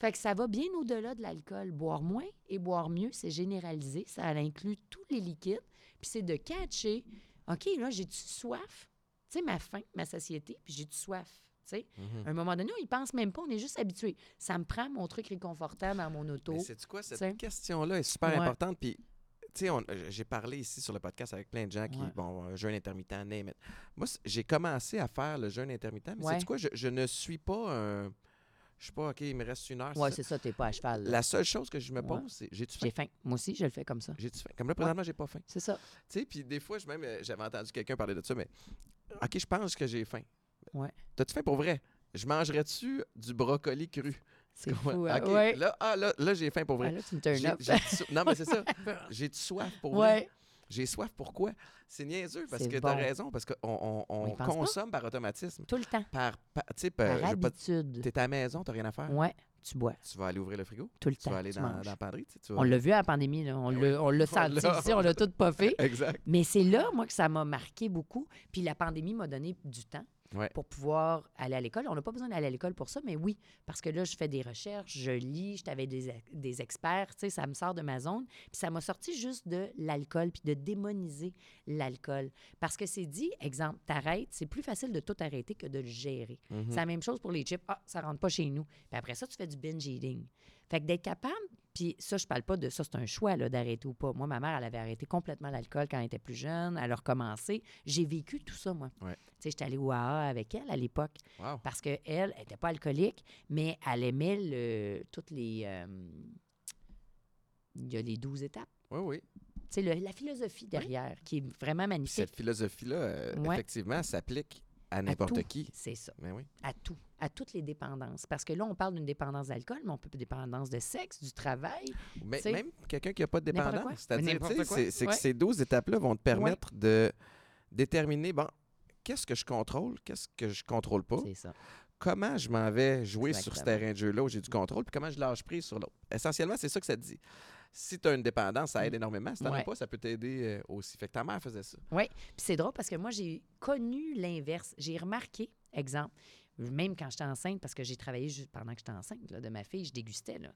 Fait que ça va bien au-delà de l'alcool. Boire moins et boire mieux, c'est généralisé. Ça inclut tous les liquides. Puis c'est de catcher, OK, là, j'ai-tu soif? Tu sais, ma faim, ma satiété, puis j'ai-tu soif? Tu sais, Mhm. à un moment donné, on y pense même pas, on est juste habitué. Ça me prend mon truc réconfortant dans mon auto. Sais-tu quoi? Cette question-là est super Ouais. importante. Puis, tu sais, euh, j'ai parlé ici sur le podcast avec plein de gens qui, Ouais. bon, un jeûne intermittent, name it. Moi, j'ai commencé à faire le jeûne intermittent, mais Ouais. sais-tu quoi? Je, je ne suis pas un. Je sais pas, OK, il me reste une heure. c'est Ouais, ça? c'est ça, t'es pas à cheval. là. La seule chose que je me Ouais. pose, c'est j'ai-tu faim? J'ai faim? Moi aussi, je le fais comme ça. J'ai-tu faim? Comme là, présentement, j'ai pas faim. C'est ça. Tu sais, puis des fois, même, euh, j'avais entendu quelqu'un parler de ça, mais OK, je pense que j'ai faim. Ouais. T'as-tu faim pour vrai? Je mangerais-tu du brocoli cru? C'est Ouais. fou. hein? Ouais. là, ah, là, là j'ai faim pour Ah, vrai. là, tu me turn J'ai- up. non, mais c'est ça. J'ai-tu soif pour vrai? J'ai soif pourquoi? C'est niaiseux parce que t'as bon. raison, parce qu'on on, on On y pense pas? consomme par automatisme. Tout le temps. Par, par- tu Par pas- habitude. t'es à la maison, t'as rien à faire. Ouais, tu bois. Tu vas aller ouvrir le frigo, Tout le tu temps. vas aller tu dans, la penderie. tu sais, tu vas- On l'a vu à la pandémie, là. on Ben l'a senti ici, on l'a tout pas fait. Exact. Mais c'est là, moi, que ça m'a marqué beaucoup. Puis la pandémie m'a donné du temps Ouais. pour pouvoir aller à l'école. On n'a pas besoin d'aller à l'école pour ça, mais oui, parce que là, je fais des recherches, je lis, je avec des, des experts, tu sais, ça me sort de ma zone. Puis ça m'a sorti juste de l'alcool, puis de démoniser l'alcool. Parce que c'est dit, exemple, t'arrêtes, c'est plus facile de tout arrêter que de le gérer. Mhm. C'est la même chose pour les chips. Ah, ça rentre pas chez nous. Puis après ça, tu fais du binge eating. Fait que d'être capable, puis ça, je parle pas de ça, c'est un choix là, d'arrêter ou pas. Moi, ma mère, elle avait arrêté complètement l'alcool quand elle était plus jeune. Elle a recommencé. J'ai vécu tout ça, moi. Ouais. Tu sais, j'étais allée au AA avec elle à l'époque Wow. parce qu'elle, elle n'était pas alcoolique, mais elle aimait le, toutes les. euh, il y a les douze étapes. Oui, oui. Le- la philosophie derrière, qui est vraiment magnifique. cette philosophie-là, euh, Ouais. effectivement, s'applique à n'importe qui. C'est ça. Mais oui. à tout, à toutes les dépendances. Parce que là, on parle d'une dépendance d'alcool, mais on peut dépendance de sexe, du travail. Mais T'sais, même quelqu'un qui n'a pas de dépendance. C'est-à-dire, c'est que ces 12 étapes-là vont te permettre de déterminer, bon, qu'est-ce que je contrôle, qu'est-ce que je contrôle pas, C'est ça. comment je m'en vais jouer sur ce terrain de jeu-là où j'ai du contrôle, puis comment je lâche prise sur l'autre? Essentiellement, c'est ça que ça te dit. Si tu as une dépendance, ça aide énormément. Si tu n'en as Mm. Pas, ça peut t'aider euh, aussi. Fait que ta mère faisait ça. Puis c'est drôle parce que moi, j'ai connu l'inverse. J'ai remarqué, exemple, même quand j'étais enceinte, parce que j'ai travaillé juste pendant que j'étais enceinte là, de ma fille, je dégustais, là.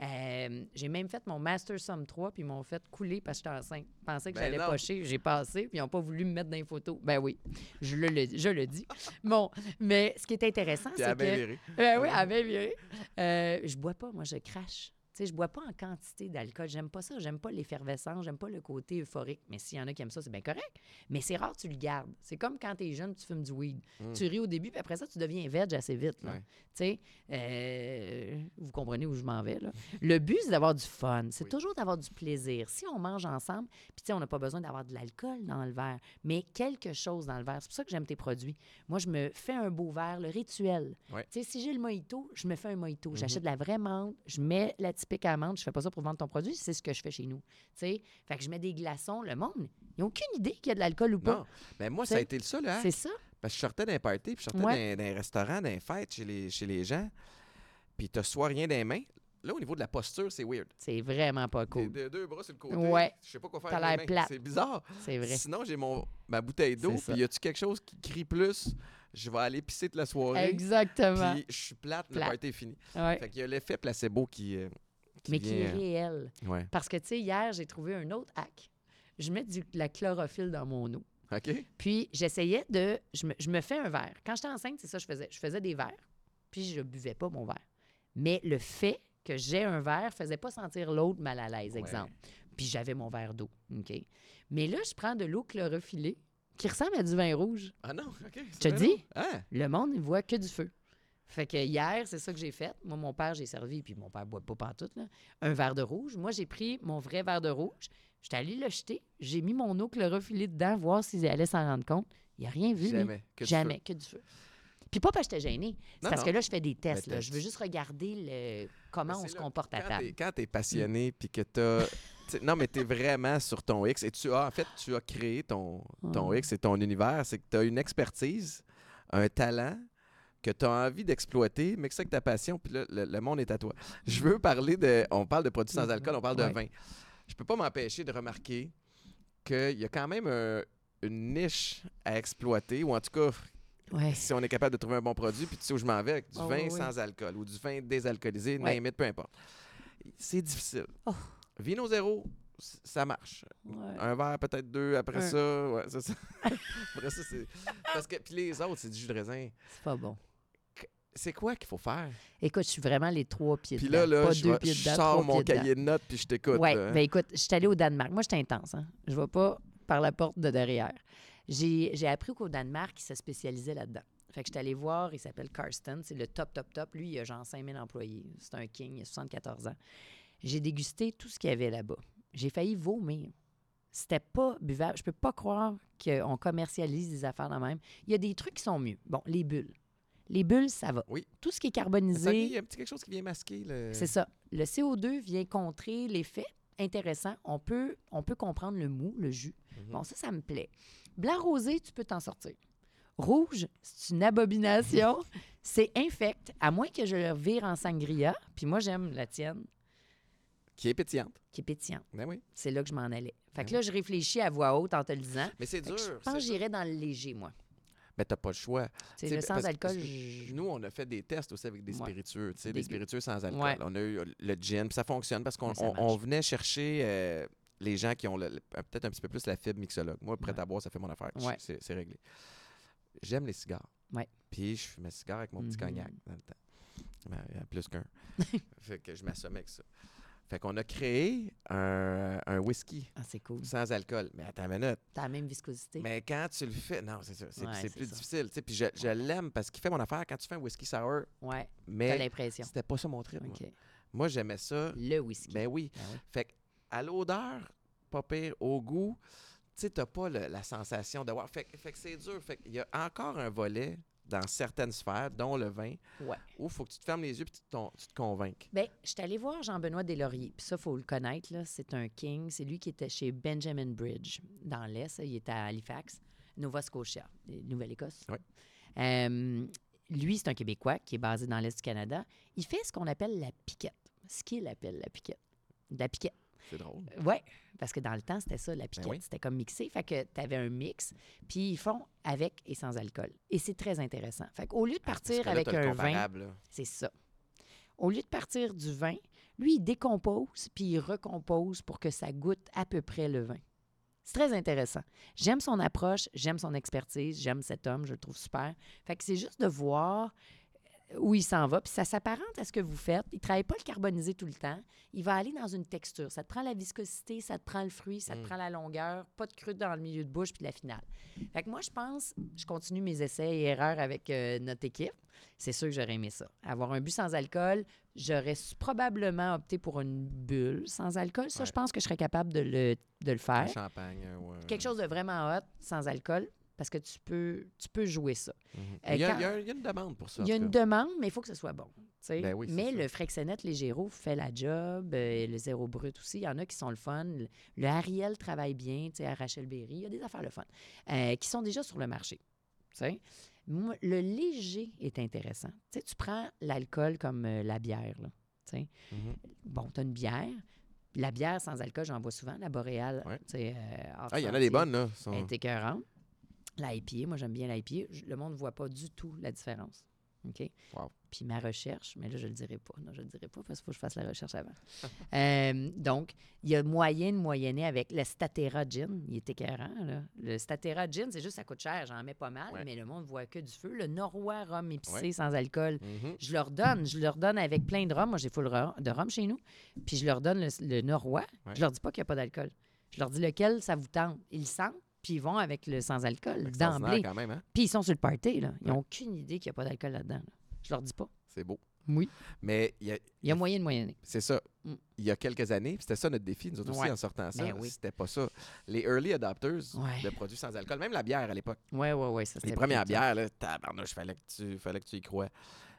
Euh, j'ai même fait mon Master Somme 3, puis ils m'ont fait couler parce que j'étais enceinte. Je pensais que Ben j'allais pocher. J'ai passé, puis ils n'ont pas voulu me mettre dans les photos. Ben oui, je le, le- je le dis. Bon, mais ce qui est intéressant, c'est que... viré. Ben oui, elle bien viré. Euh, je bois pas, moi, je crache. Tu sais, je bois pas en quantité d'alcool. J'aime pas ça. J'aime pas l'effervescence. J'aime pas le côté euphorique. Mais s'il y en a qui aiment ça, c'est bien correct. Mais c'est rare tu le gardes. C'est comme quand tu es jeune, tu fumes du weed. Mm. Tu ris au début, puis après ça, tu deviens veg assez vite. là. Ouais. Tu sais, euh, vous comprenez où je m'en vais. Là. Le but, c'est d'avoir du fun. C'est Oui. toujours d'avoir du plaisir. Si on mange ensemble, puis tu sais, on n'a pas besoin d'avoir de l'alcool dans le verre, mais quelque chose dans le verre. C'est pour ça que j'aime tes produits. Moi, je me fais un beau verre, le rituel. Ouais. Tu sais, si j'ai le mojito, je me fais un mojito. Mhm. J'achète de la vraie menthe, je mets la typique amande. Je fais pas ça pour vendre ton produit, c'est ce que je fais chez nous. Tu sais, fait que je mets des glaçons. Le monde, ils n'ont aucune idée qu'il y a de l'alcool ou pas. Non. Mais moi, ça a T'sais, été le ça, là. C'est ça. Parce que je sortais d'un party, puis je sortais Ouais. d'un restaurant, d'un fête chez les, chez les gens, puis t'as soit rien dans les mains. Là, au niveau de la posture, c'est weird. C'est vraiment pas cool. deux, deux bras sur le côté. Ouais. Je sais pas quoi faire T'as l'air plate. C'est bizarre. C'est vrai. Sinon, j'ai mon ma bouteille d'eau, puis y a-tu quelque chose qui crie plus? Je vais aller pisser toute la soirée. Exactement. Puis je suis plate, le party est fini. Ouais. Fait qu'il y a l'effet placebo qui, euh, qui Mais qui est euh, réel. ouais. Parce que, tu sais, hier, j'ai trouvé un autre hack. Je mets du, de la chlorophylle dans mon eau. OK? Puis j'essayais de. Je me, je me fais un verre. Quand j'étais enceinte, c'est ça que je faisais. Je faisais des verres, puis je buvais pas mon verre. Mais le fait que j'ai un verre faisait pas sentir l'autre mal à l'aise, Ouais. exemple. Puis j'avais mon verre d'eau. OK? Mais là, je prends de l'eau chlorophyllée qui ressemble à du vin rouge. Ah non, OK. Je te dis? Ah, Le monde, il voit que du feu. Fait que hier, c'est ça que j'ai fait. Moi, mon père, j'ai servi, puis mon père boit pas pantoute, là, un verre de rouge. Moi, j'ai pris mon vrai verre de rouge. J'étais allée le jeter. J'ai mis mon eau chlorophyllée dedans, voir s'ils allaient s'en rendre compte. Il a rien vu, jamais. que du Jamais, feu. que du feu. Puis pas parce que j'étais gênée. C'est parce non. que là, je fais des tests. Là. t'as- Je veux juste regarder le... comment on se là, comporte à table. t'es- Quand tu es passionné puis que tu as. non, mais tu es vraiment sur ton X et tu as, en fait, tu as créé ton, ton. X et ton univers. C'est que tu as une expertise, un talent que tu as envie d'exploiter, mais que c'est que ta passion, puis là, le, le monde est à toi. Je veux parler de. On parle de produits sans alcool, on parle de Ouais. vin. Je peux pas m'empêcher de remarquer qu'il y a quand même un- une niche à exploiter, ou en tout cas, Ouais. si on est capable de trouver un bon produit, puis tu sais où je m'en vais avec du Oh, vin oui, sans alcool ou du vin désalcoolisé, Ouais. peu importe. C'est difficile. Oh. Vino zéro, ça marche. Ouais. Un verre, peut-être deux après Un. ça. Ouais, ça. après ça, c'est. Parce que. Puis les autres, c'est du jus de raisin. C'est pas bon. C'est quoi qu'il faut faire? Écoute, je suis vraiment les trois pieds Puis dedans. là, là, pas je, deux pieds je dedans, sors mon pieds dedans. cahier de notes puis je t'écoute. Oui, là. ben écoute, je suis allée au Danemark. Moi, j'étais intense. Hein? Je ne vais pas par la porte de derrière. J'ai appris qu'au Danemark, il se spécialisait là-dedans. Fait que je suis allée voir, il s'appelle Karsten, c'est le top, top, top. Lui, il a genre 5000 employés. C'est un king, il a 74 ans. J'ai dégusté tout ce qu'il y avait là-bas. J'ai failli vomir. C'était pas buvable. Je peux pas croire qu'on commercialise des affaires de même. Il y a des trucs qui sont mieux. Bon, les bulles. Les bulles, ça va. Oui. Tout ce qui est carbonisé, il y a un petit quelque chose qui vient masquer. Le... c'est ça. Le CO2 vient contrer l'effet. Intéressant. On peut, on peut comprendre le mou, le jus. Mhm. Bon, ça, ça me plaît. Blanc rosé, tu peux t'en sortir. Rouge, c'est une abomination. c'est infect, à moins que je le vire en sangria. Puis moi, j'aime la tienne, Qui est pétillante. qui est pétillante. Ben oui. C'est là que je m'en allais. Fait que Mhm. là, je réfléchis à voix haute en te le disant. Mais c'est dur. je pense que j'irais dans le léger, moi. Ben, t'as pas le choix. C'est T'sais, le sans alcool. je- Nous, on a fait des tests aussi avec des Ouais. spiritueux, des spiritueux sans alcool. Ouais. On a eu le gin, puis ça fonctionne parce qu'on Ouais, venait chercher euh, les gens qui ont peut-être un petit peu plus la fibre mixologue. Moi, prêt à boire, ça fait mon affaire. C'est réglé. J'aime les cigares. Puis je fumais cigare avec mon petit Mhm. cognac dans le temps. Ben, il y en a plus qu'un. fait que je m'assommais avec ça. Fait qu'on a créé un, un whisky Ah, c'est cool. sans alcool. Mais attends une minute. T'as la même viscosité. Mais quand tu le fais, non, c'est ça. C'est Ouais, c'est c'est plus ça. difficile. tu sais, Puis je, je l'aime parce qu'il fait mon affaire quand tu fais un whisky sour, Ouais, t'as mais l'impression. c'était pas ça mon trip. moi. J'aimais ça. Le whisky. Ben oui. Ben oui. Fait à l'odeur, pas pire, au goût, tu sais, t'as pas le- la sensation de voir. Fait, fait que c'est dur. Fait qu'il y a encore un volet dans certaines sphères, dont le vin, Ouais. où il faut que tu te fermes les yeux et tu, tu te convainques. Bien, je suis allée voir Jean-Benoît Deslauriers. Puis ça, il faut le connaître. là. C'est un king. C'est lui qui était chez Benjamin Bridge, dans l'Est. Il était à Halifax, Nova Scotia, Nouvelle-Écosse. Ouais. Euh, lui, c'est un Québécois qui est basé dans l'Est du Canada. Il fait ce qu'on appelle la piquette. Ce qu'il appelle la piquette? La piquette. C'est drôle. Oui, parce que dans le temps, c'était ça, la piquette. Ben oui. C'était comme mixé. Fait que tu avais un mix, puis ils font avec et sans alcool. Et c'est très intéressant. Fait qu'au lieu de Ah, partir avec un vin, c'est ça. Au lieu de partir du vin, lui, il décompose puis il recompose pour que ça goûte à peu près le vin. C'est très intéressant. J'aime son approche, j'aime son expertise, j'aime cet homme, je le trouve super. Fait que c'est juste de voir euh, où il s'en va. Puis ça s'apparente à ce que vous faites. Il ne travaille pas le carbonisé tout le temps. Il va aller dans une texture. Ça te prend la viscosité, ça te prend le fruit, ça te Mm. prend la longueur, pas de creux dans le milieu de bouche puis la finale. Fait que moi, je pense, je continue mes essais et erreurs avec euh, notre équipe. C'est sûr que j'aurais aimé ça. Avoir un but sans alcool, j'aurais probablement opté pour une bulle sans alcool. Ça, Ouais. je pense que je serais capable de le, de le Un faire. champagne. ou un- Quelque chose de vraiment hot, sans alcool, parce que tu peux, tu peux jouer ça. Mhm. Euh, il, y a, quand- il y a- il y a une demande pour ça. Il y a une demande, mais il faut que ce soit bon. Ben oui, mais ça. le Frexenet Légéro fait la job, euh, le zéro brut aussi. Il y en a qui sont le fun. Le, le Ariel travaille bien, tu sais, à Rachel Berry. Il y a des affaires le fun euh, qui sont déjà sur le marché. Moi, le léger est intéressant. Tu prends l'alcool comme la bière. Là. Mhm. Bon, tu as une bière. La bière sans alcool, j'en bois souvent. La boréale, Ouais. euh, Ah, il y en a des bonnes, là. sont- Elle est écœurante. La IPA, moi, j'aime bien la IPA. Je- Le monde ne voit pas du tout la différence. OK? Wow. Puis ma recherche, mais là, je le dirai pas. Non, je le dirai pas parce qu'il faut que je fasse la recherche avant. Euh, donc, il y a moyen de moyenner avec le Statera Gin. Il est écœurant, là. Le Statera Gin, c'est juste, ça coûte cher. J'en mets pas mal, Ouais. mais le monde voit que du feu. Le Norrois rhum épicé Ouais. sans alcool. Mhm. Je leur donne. Je leur donne avec plein de rhum. Moi, j'ai full de rhum chez nous. Puis je leur donne le, le Norrois. Ouais. Je leur dis pas qu'il n'y a pas d'alcool. Je leur dis lequel ça vous tente? Ils le sentent, puis ils vont avec le sans-alcool Extraordinaire d'emblée. quand même, hein? Puis ils sont sur le party, là. Ils Ouais. n'ont aucune idée qu'il n'y a pas d'alcool là-dedans. là. Je leur dis pas. C'est beau. Oui. Mais il y a- Il y a moyen de moyenner. c'est ça. Mm. Il y a quelques années, puis c'était ça notre défi, nous autres aussi, en sortant ça. Ben oui. C'était pas ça. Les early adopters Ouais. de produits sans alcool, même la bière à l'époque. Oui, oui, oui. Ça, Les premières bières, là, tabarnouche, fallait que tu, fallait que tu y crois.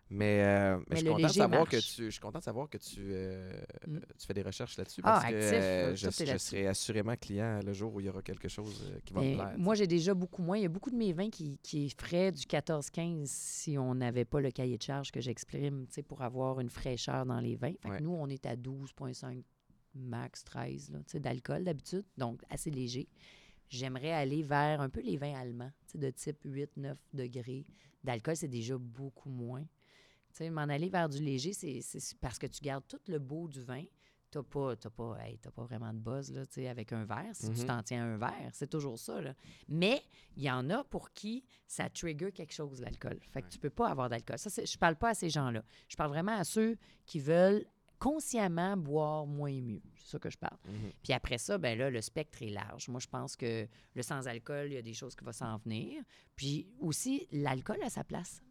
Mais, euh, mais Mais je, suis content de savoir que tu, je suis content de savoir que tu, euh, Mm. tu fais des recherches là-dessus. Ah, Parce que actif, euh, je, serai assurément client le jour où il y aura quelque chose euh, qui va me plaire. moi, j'ai déjà beaucoup moins. Il y a beaucoup de mes vins qui, qui feraient du 14-15 si on n'avait pas le cahier de charge que j'exprime pour avoir une fraîcheur dans les vins. Fait que nous, on est à 12,5 max 13 là, tu sais, d'alcool d'habitude, donc assez léger. J'aimerais aller vers un peu les vins allemands, de type 8-9 degrés. D'alcool, c'est déjà beaucoup moins. Tu sais, m'en aller vers du léger, c'est parce que tu gardes tout le beau du vin. Pas, t'as pas, hey, t'as pas vraiment de buzz là, tu avec un verre. Si tu Mhm. t'en tiens à un verre, c'est toujours ça. Là. Mais il y en a pour qui ça trigger quelque chose, l'alcool. Fait que Ouais. tu peux pas avoir d'alcool. Ça, je parle pas à ces gens-là. Je parle vraiment à ceux qui veulent consciemment boire moins et mieux. C'est ça que je parle. Mhm. Puis après ça, ben là, le spectre est large. Moi, je pense que le sans-alcool, il y a des choses qui vont s'en venir. Puis aussi, l'alcool a sa place.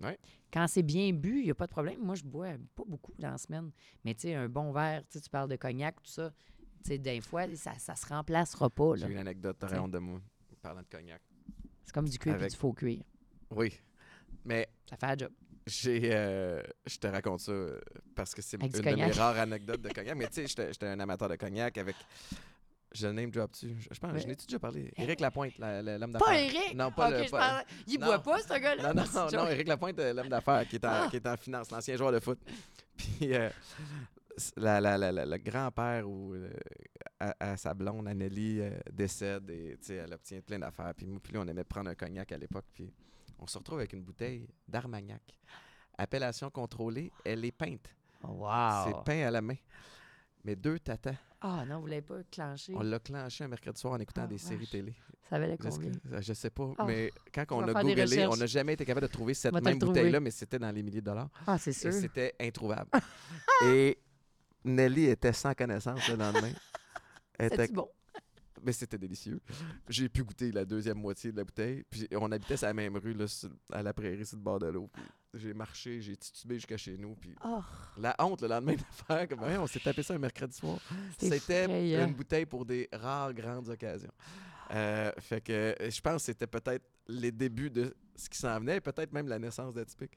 Ouais. Quand c'est bien bu, il n'y a pas de problème. Moi, je bois pas beaucoup dans la semaine. Mais tu sais, un bon verre, tu parles de cognac, tout ça. Tu sais, des fois, ça ne se remplacera pas. J'ai une anecdote, t'aurais honte de moi, parlant de cognac. C'est comme du cuir et Avec- du faux cuir. Oui, mais Ça fait la job. j'ai, euh, je te raconte ça euh, parce que c'est une du de mes cognac. rares anecdotes de cognac. Mais tu sais, j'étais un amateur de cognac avec... Je le name drop tu Je, je pense, Ouais. je n'ai déjà parlé? Éric Lapointe, la- la- l'homme Pas d'affaires. Eric! Non, pas le- je pas- parle- Il Non. boit pas, ce gars-là? Non, non, C'est non. Éric Lapointe, euh, l'homme d'affaires qui, est en- Ah. qui est en finance, l'ancien joueur de foot. Puis euh, la, le grand-père ou euh, à, à sa blonde, Anneli, euh, décède et elle obtient plein d'affaires. Puis moi, puis lui, on aimait prendre un cognac à l'époque. Puis on se retrouve avec une bouteille d'Armagnac. Appellation contrôlée, elle est peinte. C'est Wow! peint à la main. Mais deux tatas. Ah non, vous l'avez pas clenché. On l'a clenché un mercredi soir en écoutant Ah, des séries télé. Ça valait Jessica, combien? euh, Je sais pas, Ah, mais quand on a googlé, on n'a jamais été capable de trouver cette même bouteille-là, mais c'était dans les milliers de dollars. Ah, c'est Et sûr. c'était introuvable. Et Nelly était sans connaissance le lendemain. Elle était- C'est bon? Mais c'était délicieux. J'ai pu goûter la deuxième moitié de la bouteille. Puis on habitait sur la même rue, là, sur- à la prairie, sur le bord de l'eau. J'ai marché, j'ai titubé jusqu'à chez nous. Puis Oh, la honte le lendemain de faire, comme Ouais, on s'est tapé ça un mercredi soir. C'était une bouteille pour des rares grandes occasions. Euh, fait que euh, je pense que c'était peut-être les débuts de ce qui s'en venait, peut-être même la naissance d'Atypique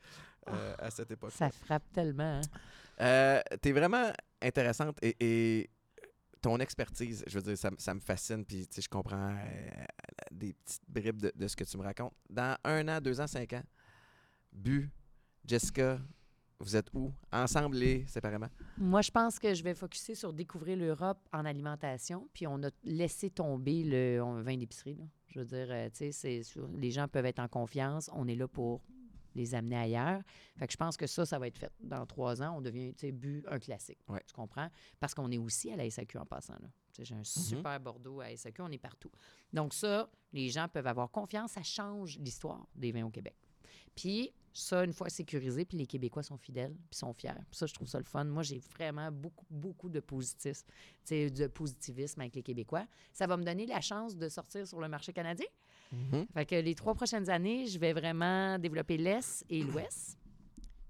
euh, à cette époque. Ça frappe tellement. hein. Euh, T'es vraiment intéressante et, et ton expertise, je veux dire, ça, ça me fascine. Puis, je comprends euh, des petites bribes de, de ce que tu me racontes. Dans un an, deux ans, cinq ans, Bu, Jessica, vous êtes où? Ensemble et séparément? Moi, je pense que je vais focuser sur découvrir l'Europe en alimentation. Puis on a laissé tomber le vin d'épicerie. Je veux dire, euh, tu sais, les gens peuvent être en confiance. On est là pour les amener ailleurs. Fait que je pense que ça, ça va être fait. Dans trois ans, on devient, tu sais, bu un classique. Ouais. Tu comprends? Parce qu'on est aussi à la SAQ en passant. là. J'ai un super Bordeaux à SAQ, on est partout. Donc ça, les gens peuvent avoir confiance. Ça change l'histoire des vins au Québec. Puis ça, une fois sécurisé, puis les Québécois sont fidèles, puis sont fiers. Puis ça, je trouve ça le fun. Moi, j'ai vraiment beaucoup, beaucoup de positivisme avec les Québécois. Ça va me donner la chance de sortir sur le marché canadien. Mhm. Fait que les trois prochaines années, je vais vraiment développer l'Est et l'Ouest.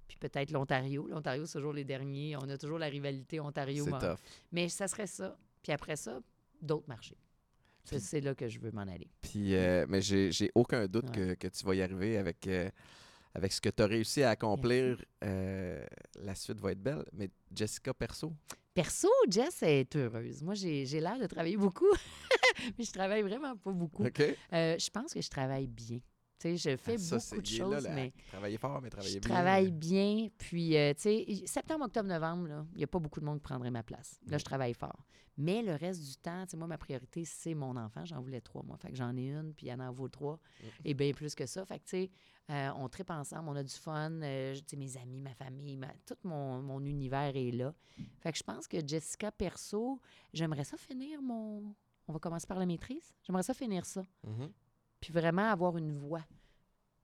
Puis peut-être l'Ontario. L'Ontario, c'est toujours les derniers. On a toujours la rivalité Ontario. Tough. Mais ça serait ça. Puis après ça, d'autres marchés. C'est là que je veux m'en aller. Puis, euh, mais j'ai j'ai aucun doute Ouais. que, que tu vas y arriver avec, euh, avec ce que tu as réussi à accomplir. euh, la suite va être belle. Mais Jessica Perso, Perso, Jess est heureuse. Moi, j'ai j'ai l'air de travailler beaucoup, mais je travaille vraiment pas beaucoup. Euh, je pense que je travaille bien. Tu sais, je fais Ah, ça, beaucoup de là, choses, mais. Travailler fort, mais travailler je bien. travaille bien. Puis, euh, tu sais, septembre, octobre, novembre, il n'y a pas beaucoup de monde qui prendrait ma place. Là, Mm. je travaille fort. Mais le reste du temps, tu sais, moi, ma priorité, c'est mon enfant. J'en voulais trois, moi. Fait que j'en ai une, puis il y en en vaut trois. Mm. Et bien plus que ça. Fait que, tu sais, euh, on tripe ensemble, on a du fun. euh, tu sais, mes amis, ma famille, ma- tout mon, mon univers est là. Fait que je pense que Jessica Perso, j'aimerais ça finir mon. On va commencer par la maîtrise. J'aimerais ça finir ça. Mhm. Puis vraiment avoir une voix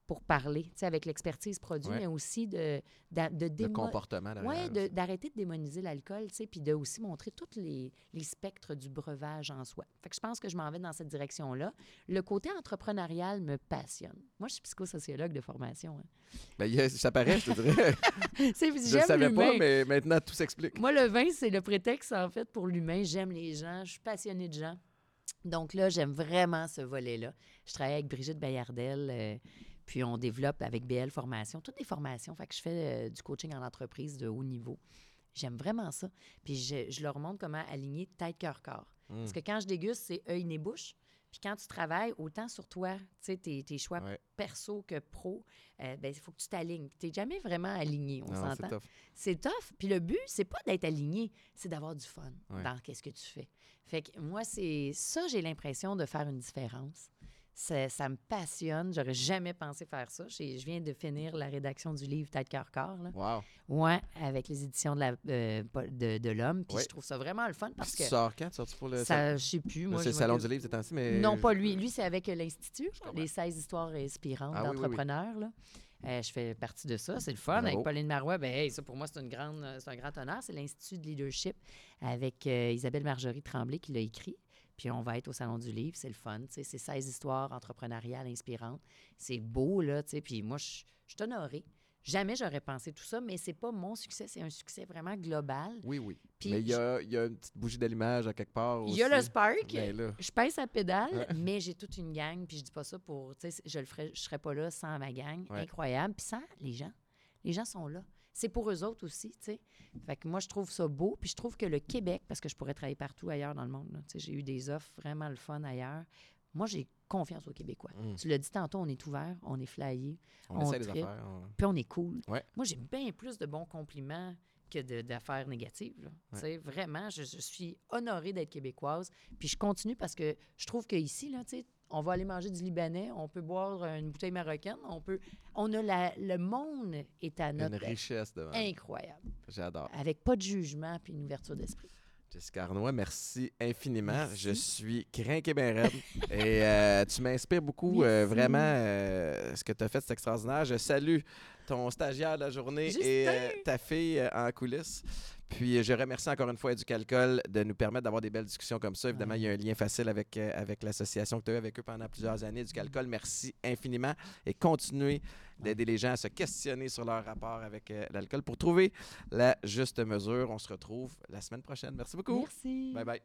pour parler, tu sais, avec l'expertise produit, Ouais. mais aussi de, de, Le démo- comportement. Ouais, de- aussi. d'arrêter de démoniser l'alcool, tu sais, puis de aussi montrer tous les, les spectres du breuvage en soi. Fait que je pense que je m'en vais dans cette direction-là. Le côté entrepreneurial me passionne. Moi, je suis psychosociologue de formation. hein. A- ça paraît, je te dirais. Je ne savais pas, mais maintenant, tout s'explique. Moi, le vin, c'est le prétexte, en fait, pour l'humain. J'aime les gens, je suis passionnée de gens. Donc là, j'aime vraiment ce volet-là. Je travaille avec Brigitte Bayardel, euh, puis on développe avec BL Formation, toutes les formations. Fait que je fais euh, du coaching en entreprise de haut niveau. J'aime vraiment ça. Puis je, je leur montre comment aligner tête, cœur, corps. Parce que quand je déguste, c'est œil, nez, bouche. Puis quand tu travailles, autant sur toi, tu sais, tes, tes choix Ouais. perso que pro, euh, ben, il faut que tu t'alignes. Tu n'es jamais vraiment aligné, on Non, c'est s'entend. tough. C'est tough. Puis le but, c'est pas d'être aligné, c'est d'avoir du fun Ouais. dans qu'est-ce que tu fais. Fait que moi, c'est ça, j'ai l'impression de faire une différence. Ça, ça me passionne. J'aurais jamais pensé faire ça. J'ai- Je viens de finir la rédaction du livre Tête, cœur, corps. Là. Wow. Ouais, avec les éditions de, la, euh, de, de l'homme. Puis Ouais. je trouve ça vraiment le fun parce que tu sors quand? Tu pour le ça, je sais plus. Moi, c'est je le salon du livre ces temps-ci, mais. non, pas lui. Lui, c'est avec l'Institut, Je les 16 histoires inspirantes Ah oui, oui, oui. d'entrepreneurs. Euh, je fais partie de ça. C'est le fun. Bravo. Avec Pauline Marois, ben, hey, ça, pour moi, c'est, une grande, c'est un grand honneur. C'est l'Institut de leadership avec euh, Isabelle Marjorie Tremblay qui l'a écrit. Puis on va être au Salon du Livre. C'est le fun. C'est 16 histoires entrepreneuriales inspirantes. C'est beau, là. tu sais, Puis moi, je suis honorée. Jamais j'aurais pensé tout ça, mais c'est pas mon succès. C'est un succès vraiment global. Oui, oui. Puis mais il y a, il y a une petite bougie d'allumage à quelque part. Il y a le. Spark. Ben là. Je pèse à pédale, mais j'ai toute une gang, puis je dis pas ça pour, tu sais, je le ferais, je serais pas là sans ma gang, Ouais. incroyable, puis sans les gens. Les gens sont là. C'est pour eux autres aussi, tu sais. Fait que moi, je trouve ça beau, puis je trouve que le Québec, parce que je pourrais travailler partout ailleurs dans le monde, tu sais, j'ai eu des offres vraiment le fun ailleurs. Moi, j'ai confiance aux Québécois. Mm. Tu l'as dit tantôt, on est ouvert, on est flyé, On, on essaie les affaires. on- puis on est cool. Ouais. Moi, j'ai bien plus de bons compliments que d'affaires négatives. là. Sais, Vraiment, je, je suis honorée d'être québécoise. Puis je continue parce que je trouve qu'ici, là, tu sais, on va aller manger du Libanais, on peut boire une bouteille marocaine, on peut. On a la, le monde est à Une notre richesse devant. incroyable, J'adore. avec pas de jugement puis une ouverture d'esprit. Jessica Arnois, merci infiniment. Je suis craqué bien raide. Et euh, tu m'inspires beaucoup. euh, vraiment, euh, ce que tu as fait, c'est extraordinaire. Je salue ton stagiaire de la journée et ta fille en coulisses. Puis je remercie encore une fois Éducalcool de nous permettre d'avoir des belles discussions comme ça. Évidemment, il y a un lien facile avec, euh, avec l'association que tu as eu avec eux pendant plusieurs années. Éducalcool, merci infiniment. Et continuez d'aider les gens à se questionner sur leur rapport avec euh, l'alcool pour trouver la juste mesure. On se retrouve la semaine prochaine. Merci beaucoup. Merci. Bye bye.